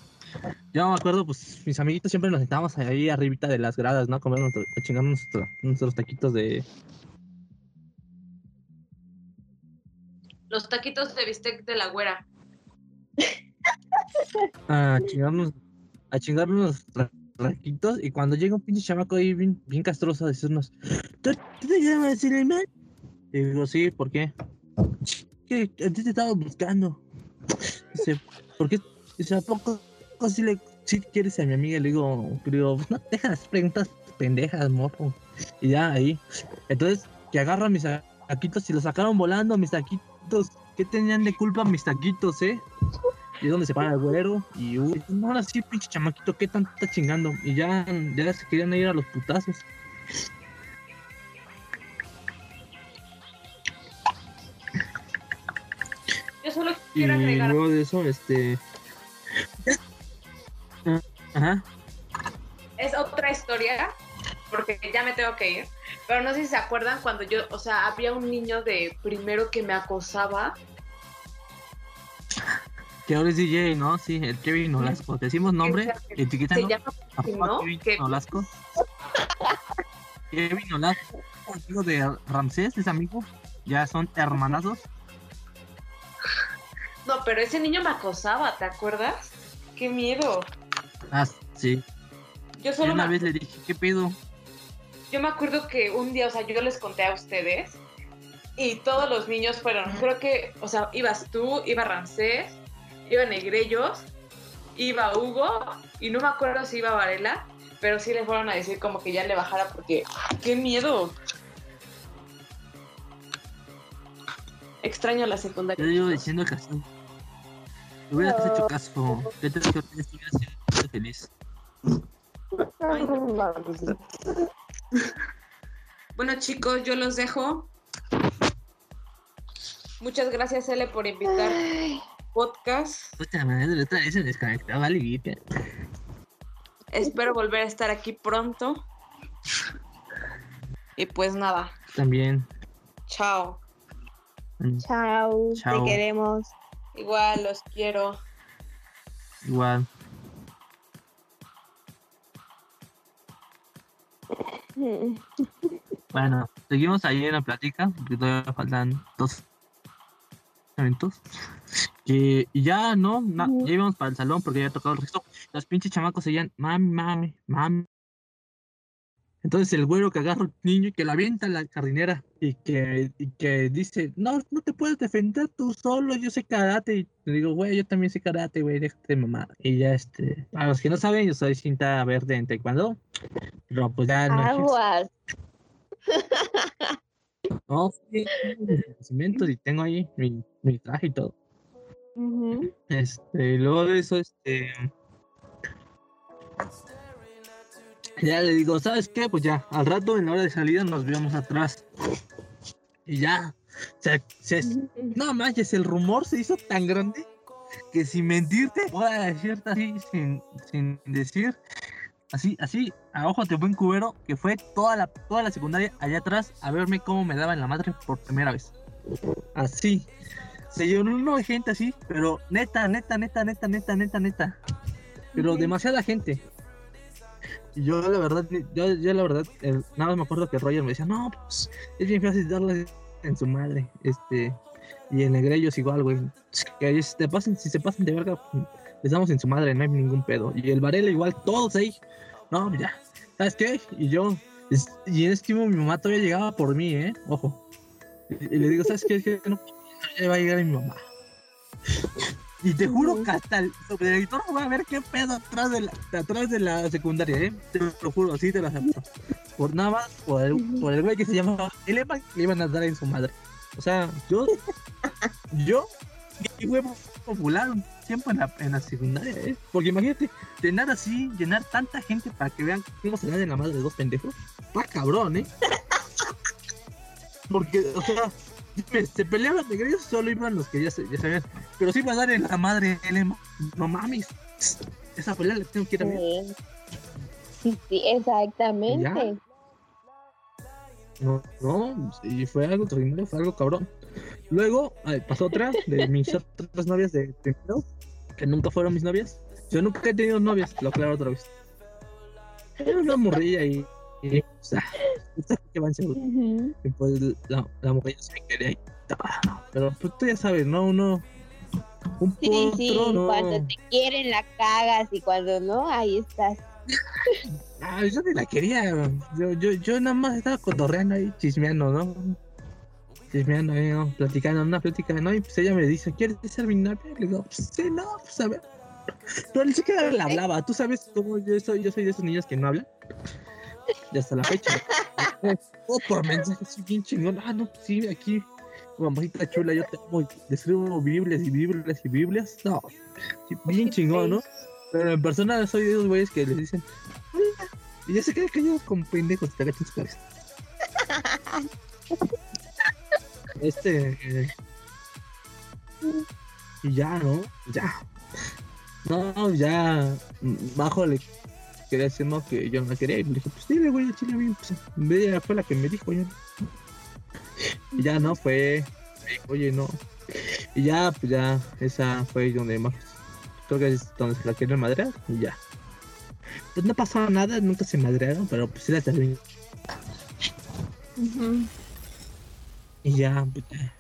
Yo me acuerdo, pues mis amiguitos siempre nos sentábamos ahí arribita de las gradas, ¿no? A comer nuestro- a chingar nuestro- nuestros taquitos de. Los taquitos de bistec de la güera. *laughs* A chingarnos. A chingarnos nuestros taquitos. Y cuando llega un pinche chamaco ahí bien, bien castroso a decirnos: ¿Tú, tú te llamas Suleiman? Y digo, sí, ¿por qué? Que a ti te estaba buscando. Dice, ¿por qué? Dice, ¿a poco si le si quieres a mi amiga? Le digo, digo, no dejas las preguntas pendejas, morro. Y ya ahí. Entonces, que agarra mis taquitos y los sacaron volando, mis taquitos. ¿Qué tenían de culpa mis taquitos, eh? Y es donde se para el güero. Y uy, no, ahora sí, pinche chamaquito, ¿qué tanto está chingando? Y ya, ya se querían ir a los putazos. Yo solo Y quiero agregar. luego de eso, este. Ajá. Es otra historia, porque ya me tengo que ir. Pero no sé si se acuerdan cuando yo, o sea, había un niño de primero que me acosaba. Que ahora es DJ, ¿no? Sí, el Kevin Nolasco. Decimos nombre, etiquétalo. Se llama ¿no? Kevin Nolasco. Kevin Nolasco, amigo de Ramsés, es amigo. Ya son hermanazos. No, pero ese niño me acosaba, ¿te acuerdas? Qué miedo. Ah, sí. Yo solo una me, vez le dije, ¿qué pedo? yo me acuerdo que un día, o sea, yo les conté a ustedes y todos los niños fueron, creo que, o sea, ibas tú, iba Ramsés, iba Negrellos, iba Hugo y no me acuerdo si iba Varela, pero sí le fueron a decir como que ya le bajara porque qué miedo. Extraño la secundaria. Yo digo diciendo que hubieras hecho caso. Yo te feliz. *laughs* Bueno chicos, yo los dejo. Muchas gracias Ele por invitar Ay, podcast. Puta madre, otra vez se desconectaba. Espero volver a estar aquí pronto. Y pues nada, También. chao. mm, Chao, Chao. te queremos. Igual los quiero. Igual. Bueno, seguimos ahí en la plática, porque todavía faltan dos eventos. Que, y ya no, na- ya íbamos para el salón porque ya había tocado el resto. Los pinches chamacos seguían, mami, mami, mami. Entonces el güero que agarra al niño y que lo avienta a la jardinera y que, y que dice, no, no te puedes defender tú solo, yo sé karate. Y le digo, güey, yo también sé karate, güey, déjate mamá. Y ya este, a los que no saben, yo soy cinta verde en taekwondo. Pero pues ya no. Aguas. *laughs* No, sí, y tengo ahí mi, mi traje y todo. Ujú. Este, luego de eso, este. Ya le digo, ¿sabes qué? Pues ya, al rato en la hora de salida nos vemos atrás. Y ya. Se, se, no manches, el rumor se hizo tan grande que sin mentirte, voy a decirte así, sin, sin decir, así, así, a ojos de buen cubero, que fue toda la, toda la secundaria allá atrás a verme cómo me daba en la madre por primera vez. Así. Se llenó de gente así, pero neta, neta, neta, neta, neta, neta, neta. Pero demasiada gente. Yo la verdad, yo, la verdad, eh, nada más me acuerdo que Roger me decía, no, pues es bien fácil darle en su madre. Este, y en Negrellos igual, güey. Que si, te pasen, si se pasan de verga, les damos en su madre, no hay ningún pedo. Y el Varela igual, todos ahí. No, ya. ¿Sabes qué? Y yo, y en ese tiempo mi mamá todavía llegaba por mí, ¿eh? Ojo. Y, le digo, ¿sabes qué? Es que no, va a llegar mi mamá. Y te juro que hasta el subdirector va a ver qué pedo atrás de la, atrás de la secundaria, ¿eh? Te lo juro, sí te lo acepto. Por nada más, por el, por el güey que se llamaba Elema, le iban a dar en su madre. O sea, yo, *laughs* yo, y fue popular un tiempo en la, en la secundaria, ¿eh? Porque imagínate, llenar así, llenar tanta gente para que vean cómo se dan en la madre de dos pendejos. Está cabrón, ¿eh? Porque, o sea, se peleaban de grillos, solo iban los que ya, se, ya sabían. Pero sí va a dar en la madre Elema. No mames. Esa pelea la tengo que ir a ver. Sí. Sí, exactamente. No, no, y fue algo terrible, fue algo cabrón. Luego ay, pasó otra de mis otras novias de primero, que nunca fueron mis novias. Yo nunca he tenido novias, lo aclaro otra vez. Era una morrilla y. y o sea, ustedes que van seguro. Ujú. Y pues la, la morrilla se me quería y Pero pues tú ya sabes, ¿no? Uno. Un Sí, potro, sí, no. cuando te quieren la cagas y cuando no, ahí estás. Ah, yo ni la quería. Yo, yo, yo nada más estaba cotorreando ahí, chismeando, ¿no? Chismeando ahí, ¿no? Platicando, una plática, ¿no? Y pues ella me dice, ¿quieres ser mi novia? Le digo, pues sí, no, pues a ver. Pero ni siquiera le hablaba. ¿Tú sabes cómo yo soy? Yo soy de esos niños que no hablan. Y hasta la fecha. *laughs* Por mensaje, soy bien chingón. Ah, no, sí, aquí. Mamacita chula, yo te amo. y Le escribo Biblias y Biblias y Biblias. No, bien chingón, ¿no? Pero en persona soy de esos güeyes que les dicen, "Hola", y ya se quedan callados como pendejos, te agachan su *laughs* cabeza. Este. eh, Y ya, ¿no? Ya. No, ya. Bajo quería decir no que yo no quería. Y me dijo, pues dile, güey, chile, bien. Pues, ella fue la que me dijo, ya. Y ya no fue. Oye, no. Y ya, pues ya, esa fue donde más. Creo que es donde se la quieren madrear. Y ya. Pues no pasaba nada, nunca se madrearon, pero pues sí la terminé. Y ya, pues, ya.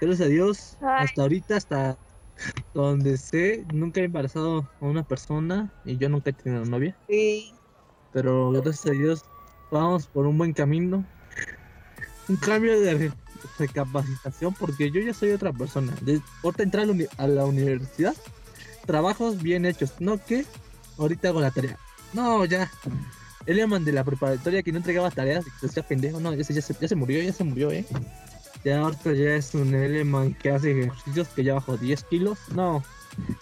Gracias a Dios, Ay. hasta ahorita, hasta donde sé, nunca he embarazado a una persona y yo nunca he tenido novia. Sí. Pero gracias a Dios, vamos por un buen camino. Un cambio de re- recapacitación porque yo ya soy otra persona. De, ahorita entrar a la, universidad, trabajos bien hechos. No que ahorita hago la tarea. No, ya. El Eleman de la preparatoria que no entregaba tareas que se hacía pendejo. No, ya se, ya, se, ya se murió, ya se murió, eh. Ya ahorita ya es un Eleman que hace ejercicios que ya bajó 10 kilos. No.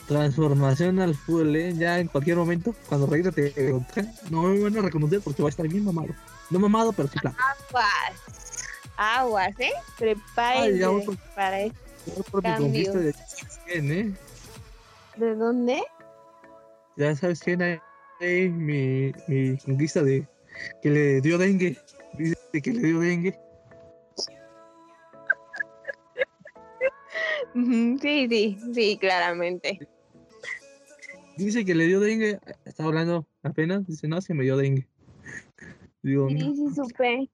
Transformación al full, eh. Ya en cualquier momento, cuando regrese te no me van a reconocer porque va a estar bien mamado. No mamado, pero sí plan. Aguas. Aguas, ¿eh? Prepárense para mi Cambio. de quién, eh. ¿De dónde? Ya sabes quién hay, eh, mi, mi conquista de que le dio dengue. Dice que le dio dengue. Sí, sí, sí, claramente. Dice que le dio dengue. Estaba hablando apenas. Dice, no, se me dio dengue. Digo, Sí, no, sí, supe.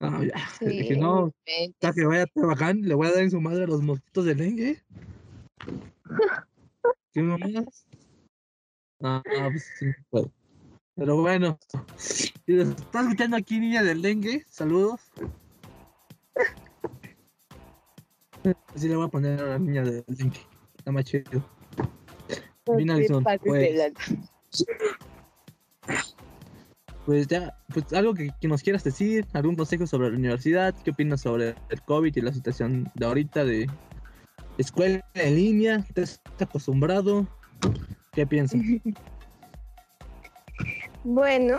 no, ya. Sí, Dije, no, hasta que vaya a trabajar, le voy a dar en su madre a los mosquitos de dengue. *laughs* ¿Qué mamás? Ah, pues sí, puedo. Pero bueno, si nos está escuchando aquí, niña del dengue, saludos. Así le voy a poner a la niña del dengue. Está más chido. Pues. Pues ya, pues algo que, que nos quieras decir, algún consejo sobre la universidad, qué opinas sobre el COVID y la situación de ahorita de escuela en línea, ¿estás acostumbrado? ¿Qué piensas? *laughs* Bueno,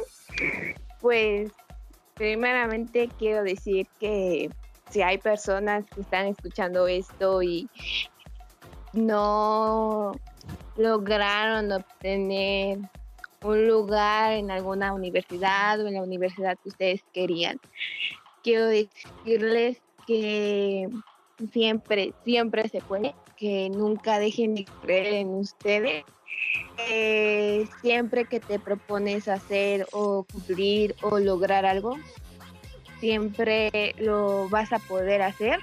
pues primeramente quiero decir que si hay personas que están escuchando esto y no lograron obtener un lugar en alguna universidad o en la universidad que ustedes querían, quiero decirles que siempre, siempre se puede, que nunca dejen de creer en ustedes. Eh, siempre que te propones hacer o cumplir o lograr algo, siempre lo vas a poder hacer.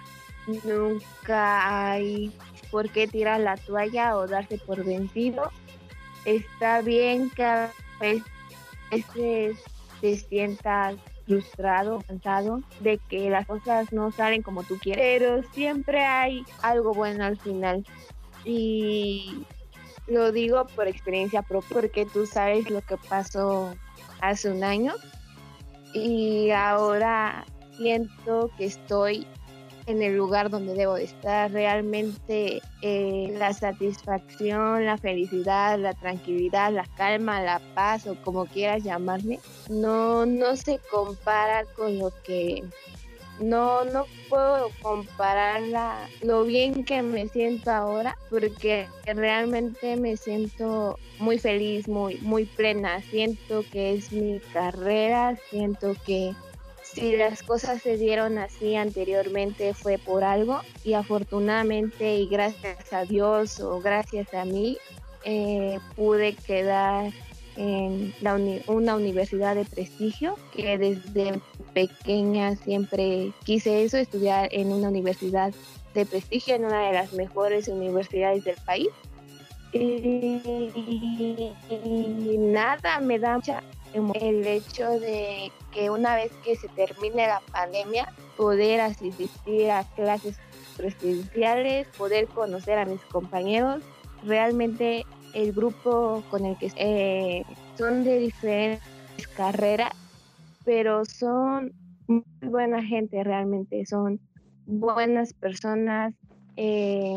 Nunca hay por qué tirar la toalla o darse por vencido. Está bien que a veces te sientas frustrado, cansado de que las cosas no salen como tú quieres, pero siempre hay algo bueno al final. Y lo digo por experiencia propia, porque tú sabes lo que pasó hace un año y ahora siento que estoy en el lugar donde debo de estar. Realmente eh, la satisfacción, la felicidad, la tranquilidad, la calma, la paz o como quieras llamarme, no, no se compara con lo que no, no puedo compararla lo bien que me siento ahora porque realmente me siento muy feliz, muy, muy plena. Siento que es mi carrera, siento que si las cosas se dieron así anteriormente fue por algo y afortunadamente y gracias a Dios o gracias a mí eh, pude quedar en una universidad de prestigio que desde pequeña siempre quise eso, estudiar en una universidad de prestigio, en una de las mejores universidades del país. Y, nada, me da mucha el hecho de que una vez que se termine la pandemia, poder asistir a clases presenciales, poder conocer a mis compañeros, realmente el grupo con el que eh, son de diferentes carreras, pero son muy buena gente realmente, son buenas personas, eh,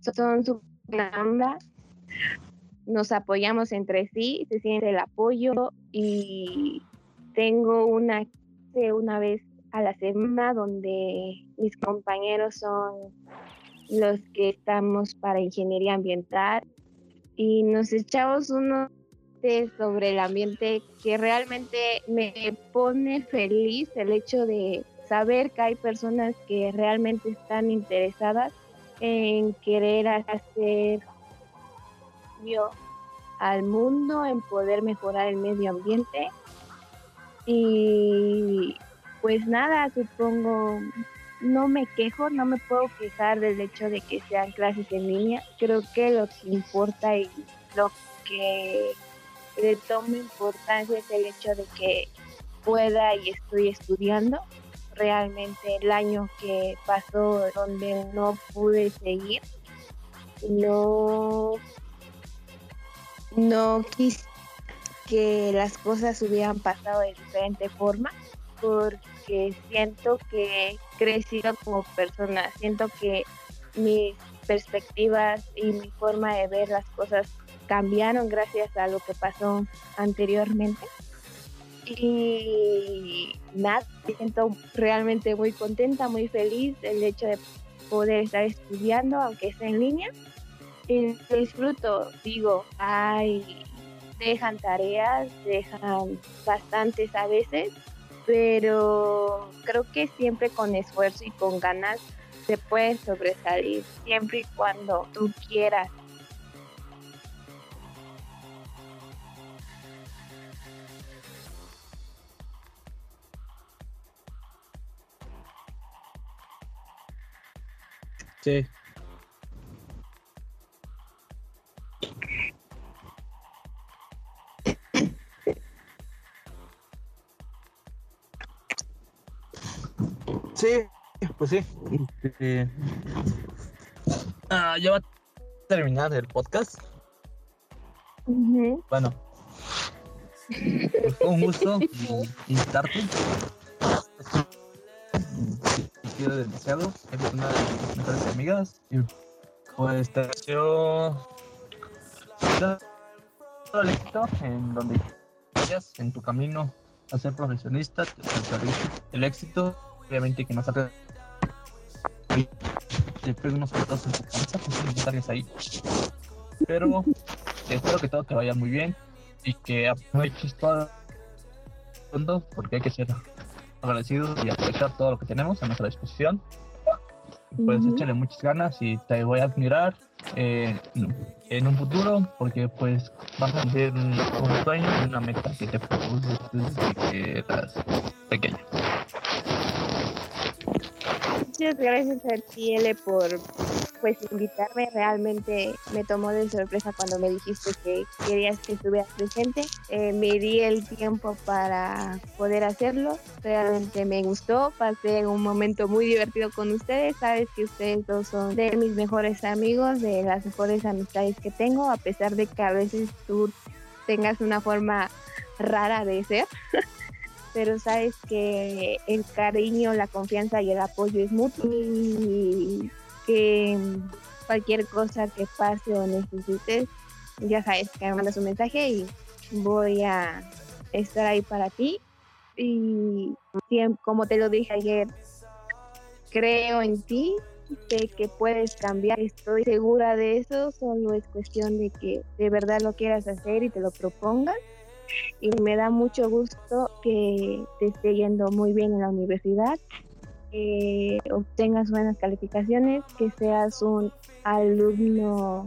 son su onda, nos apoyamos entre sí, se siente el apoyo y tengo una, una vez a la semana donde mis compañeros son los que estamos para ingeniería ambiental y nos echamos unos sobre el ambiente que realmente me pone feliz el hecho de saber que hay personas que realmente están interesadas en querer hacer yo al mundo, en poder mejorar el medio ambiente. Y pues nada, supongo, no me quejo, no me puedo quejar del hecho de que sean clases en línea. Creo que lo que importa y lo que le toma importancia es el hecho de que pueda y estoy estudiando. Realmente el año que pasó donde no pude seguir, no, no quise que las cosas hubieran pasado de diferente forma siento que he crecido como persona, siento que mis perspectivas y mi forma de ver las cosas cambiaron gracias a lo que pasó anteriormente. Y nada, me siento realmente muy contenta, muy feliz del hecho de poder estar estudiando, aunque sea en línea. Disfruto, digo, ay, dejan tareas, dejan bastantes a veces, pero creo que siempre con esfuerzo y con ganas se puede sobresalir, siempre y cuando tú quieras Sí. Sí, pues sí. Este, ah, ya va a terminar el podcast. Bueno, fue un gusto invitarte sido demasiado. Eres una de mis mejores amigas. Y pues te deseo todo el éxito en donde vayas, en tu camino a ser profesionista, el éxito, obviamente que no salgas te pego unos fotos en tu cabeza, pues ahí. Pero espero que todo te vaya muy bien y que aproveches todo porque hay que ser agradecidos y aprovechar todo lo que tenemos a nuestra disposición. Pues échale muchas ganas y te voy a admirar eh, en un futuro porque pues vas a ser un, sueño y una meta que te propuse desde que eras pequeño. Muchas gracias a ti, por pues invitarme realmente me tomó de sorpresa cuando me dijiste que querías que estuvieras presente. Eh, me di el tiempo para poder hacerlo. Realmente me gustó. Pasé un momento muy divertido con ustedes. Sabes que ustedes dos son de mis mejores amigos, de las mejores amistades que tengo, a pesar de que a veces tú tengas una forma rara de ser. *laughs* pero sabes que el cariño, la confianza y el apoyo es mutuo y que cualquier cosa que pase o necesites, ya sabes que me mandas un mensaje y voy a estar ahí para ti. Y como te lo dije ayer, creo en ti, sé que puedes cambiar, estoy segura de eso, solo es cuestión de que de verdad lo quieras hacer y te lo propongas. Y me da mucho gusto que te esté yendo muy bien en la universidad que obtengas buenas calificaciones, que seas un alumno,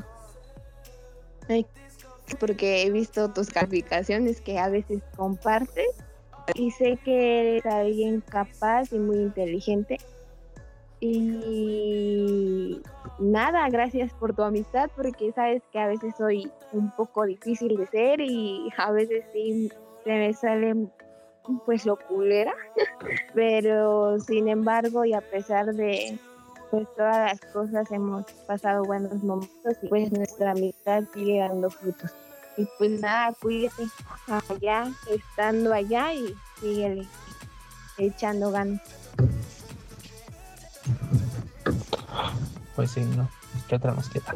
porque he visto tus calificaciones que a veces compartes y sé que eres alguien capaz y muy inteligente. Y nada, gracias por tu amistad, porque sabes que a veces soy un poco difícil de ser y a veces sí se me salen pues lo culera, pero sin embargo y a pesar de pues todas las cosas hemos pasado buenos momentos y pues nuestra amistad sigue dando frutos. Y pues nada, cuídate allá, estando allá y sigue echando ganas. Pues sí, no, ¿qué otra nos queda?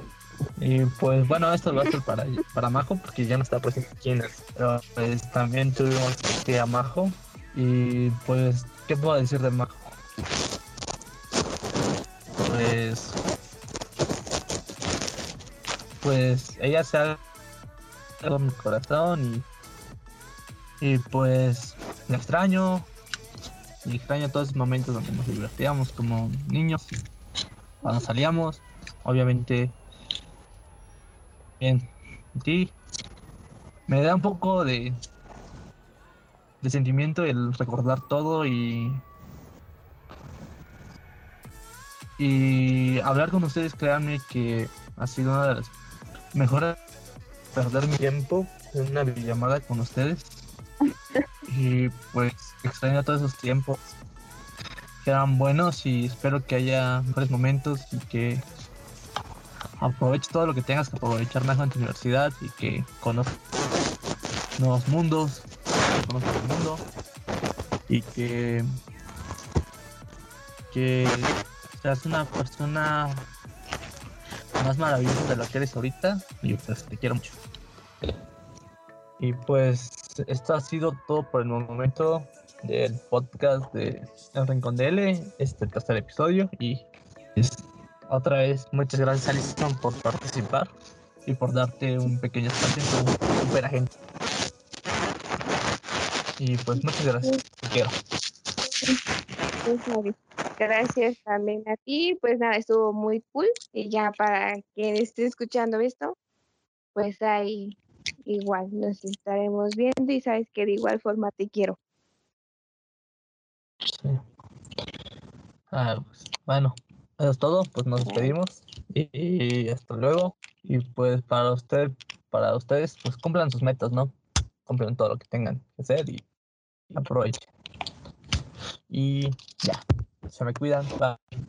Y pues bueno, esto lo hace para, para Majo, porque ya no está presente quién es. Pero pues también tuvimos que a Majo. Y pues ¿qué puedo decir de Majo? Pues. Pues ella se ha dado mi corazón y. Y pues. La extraño. Y extraño todos esos momentos donde nos divertíamos como niños. Cuando salíamos. Obviamente. Bien. Sí. Me da un poco de. De sentimiento el recordar todo y y hablar con ustedes, créanme que ha sido una de las mejores perder mi tiempo en una videollamada con ustedes. y pues extraño todos esos tiempos eran buenos y espero que haya mejores momentos y que aproveches todo lo que tengas que aprovechar más en tu universidad y que conozcas nuevos mundos, conozcas el mundo y que que seas una persona más maravillosa de lo que eres ahorita y pues te quiero mucho. Y pues esto ha sido todo por el momento del podcast de El Rincón de L, este tercer episodio y es, otra vez muchas gracias Alison por participar y por darte un pequeño espacio en super agente. Y pues muchas gracias, te quiero. Gracias también a ti. Pues nada, estuvo muy cool. Y ya para quien esté escuchando esto, pues ahí igual nos estaremos viendo y sabes que de igual forma te quiero. Sí. Ah, pues, bueno, eso es todo. Pues nos despedimos y, y hasta luego. Y pues para usted, para ustedes, pues cumplan sus metas, ¿no? Cumplan todo lo que tengan que hacer y aprovechen. Y ya. Se me cuidan. Bye.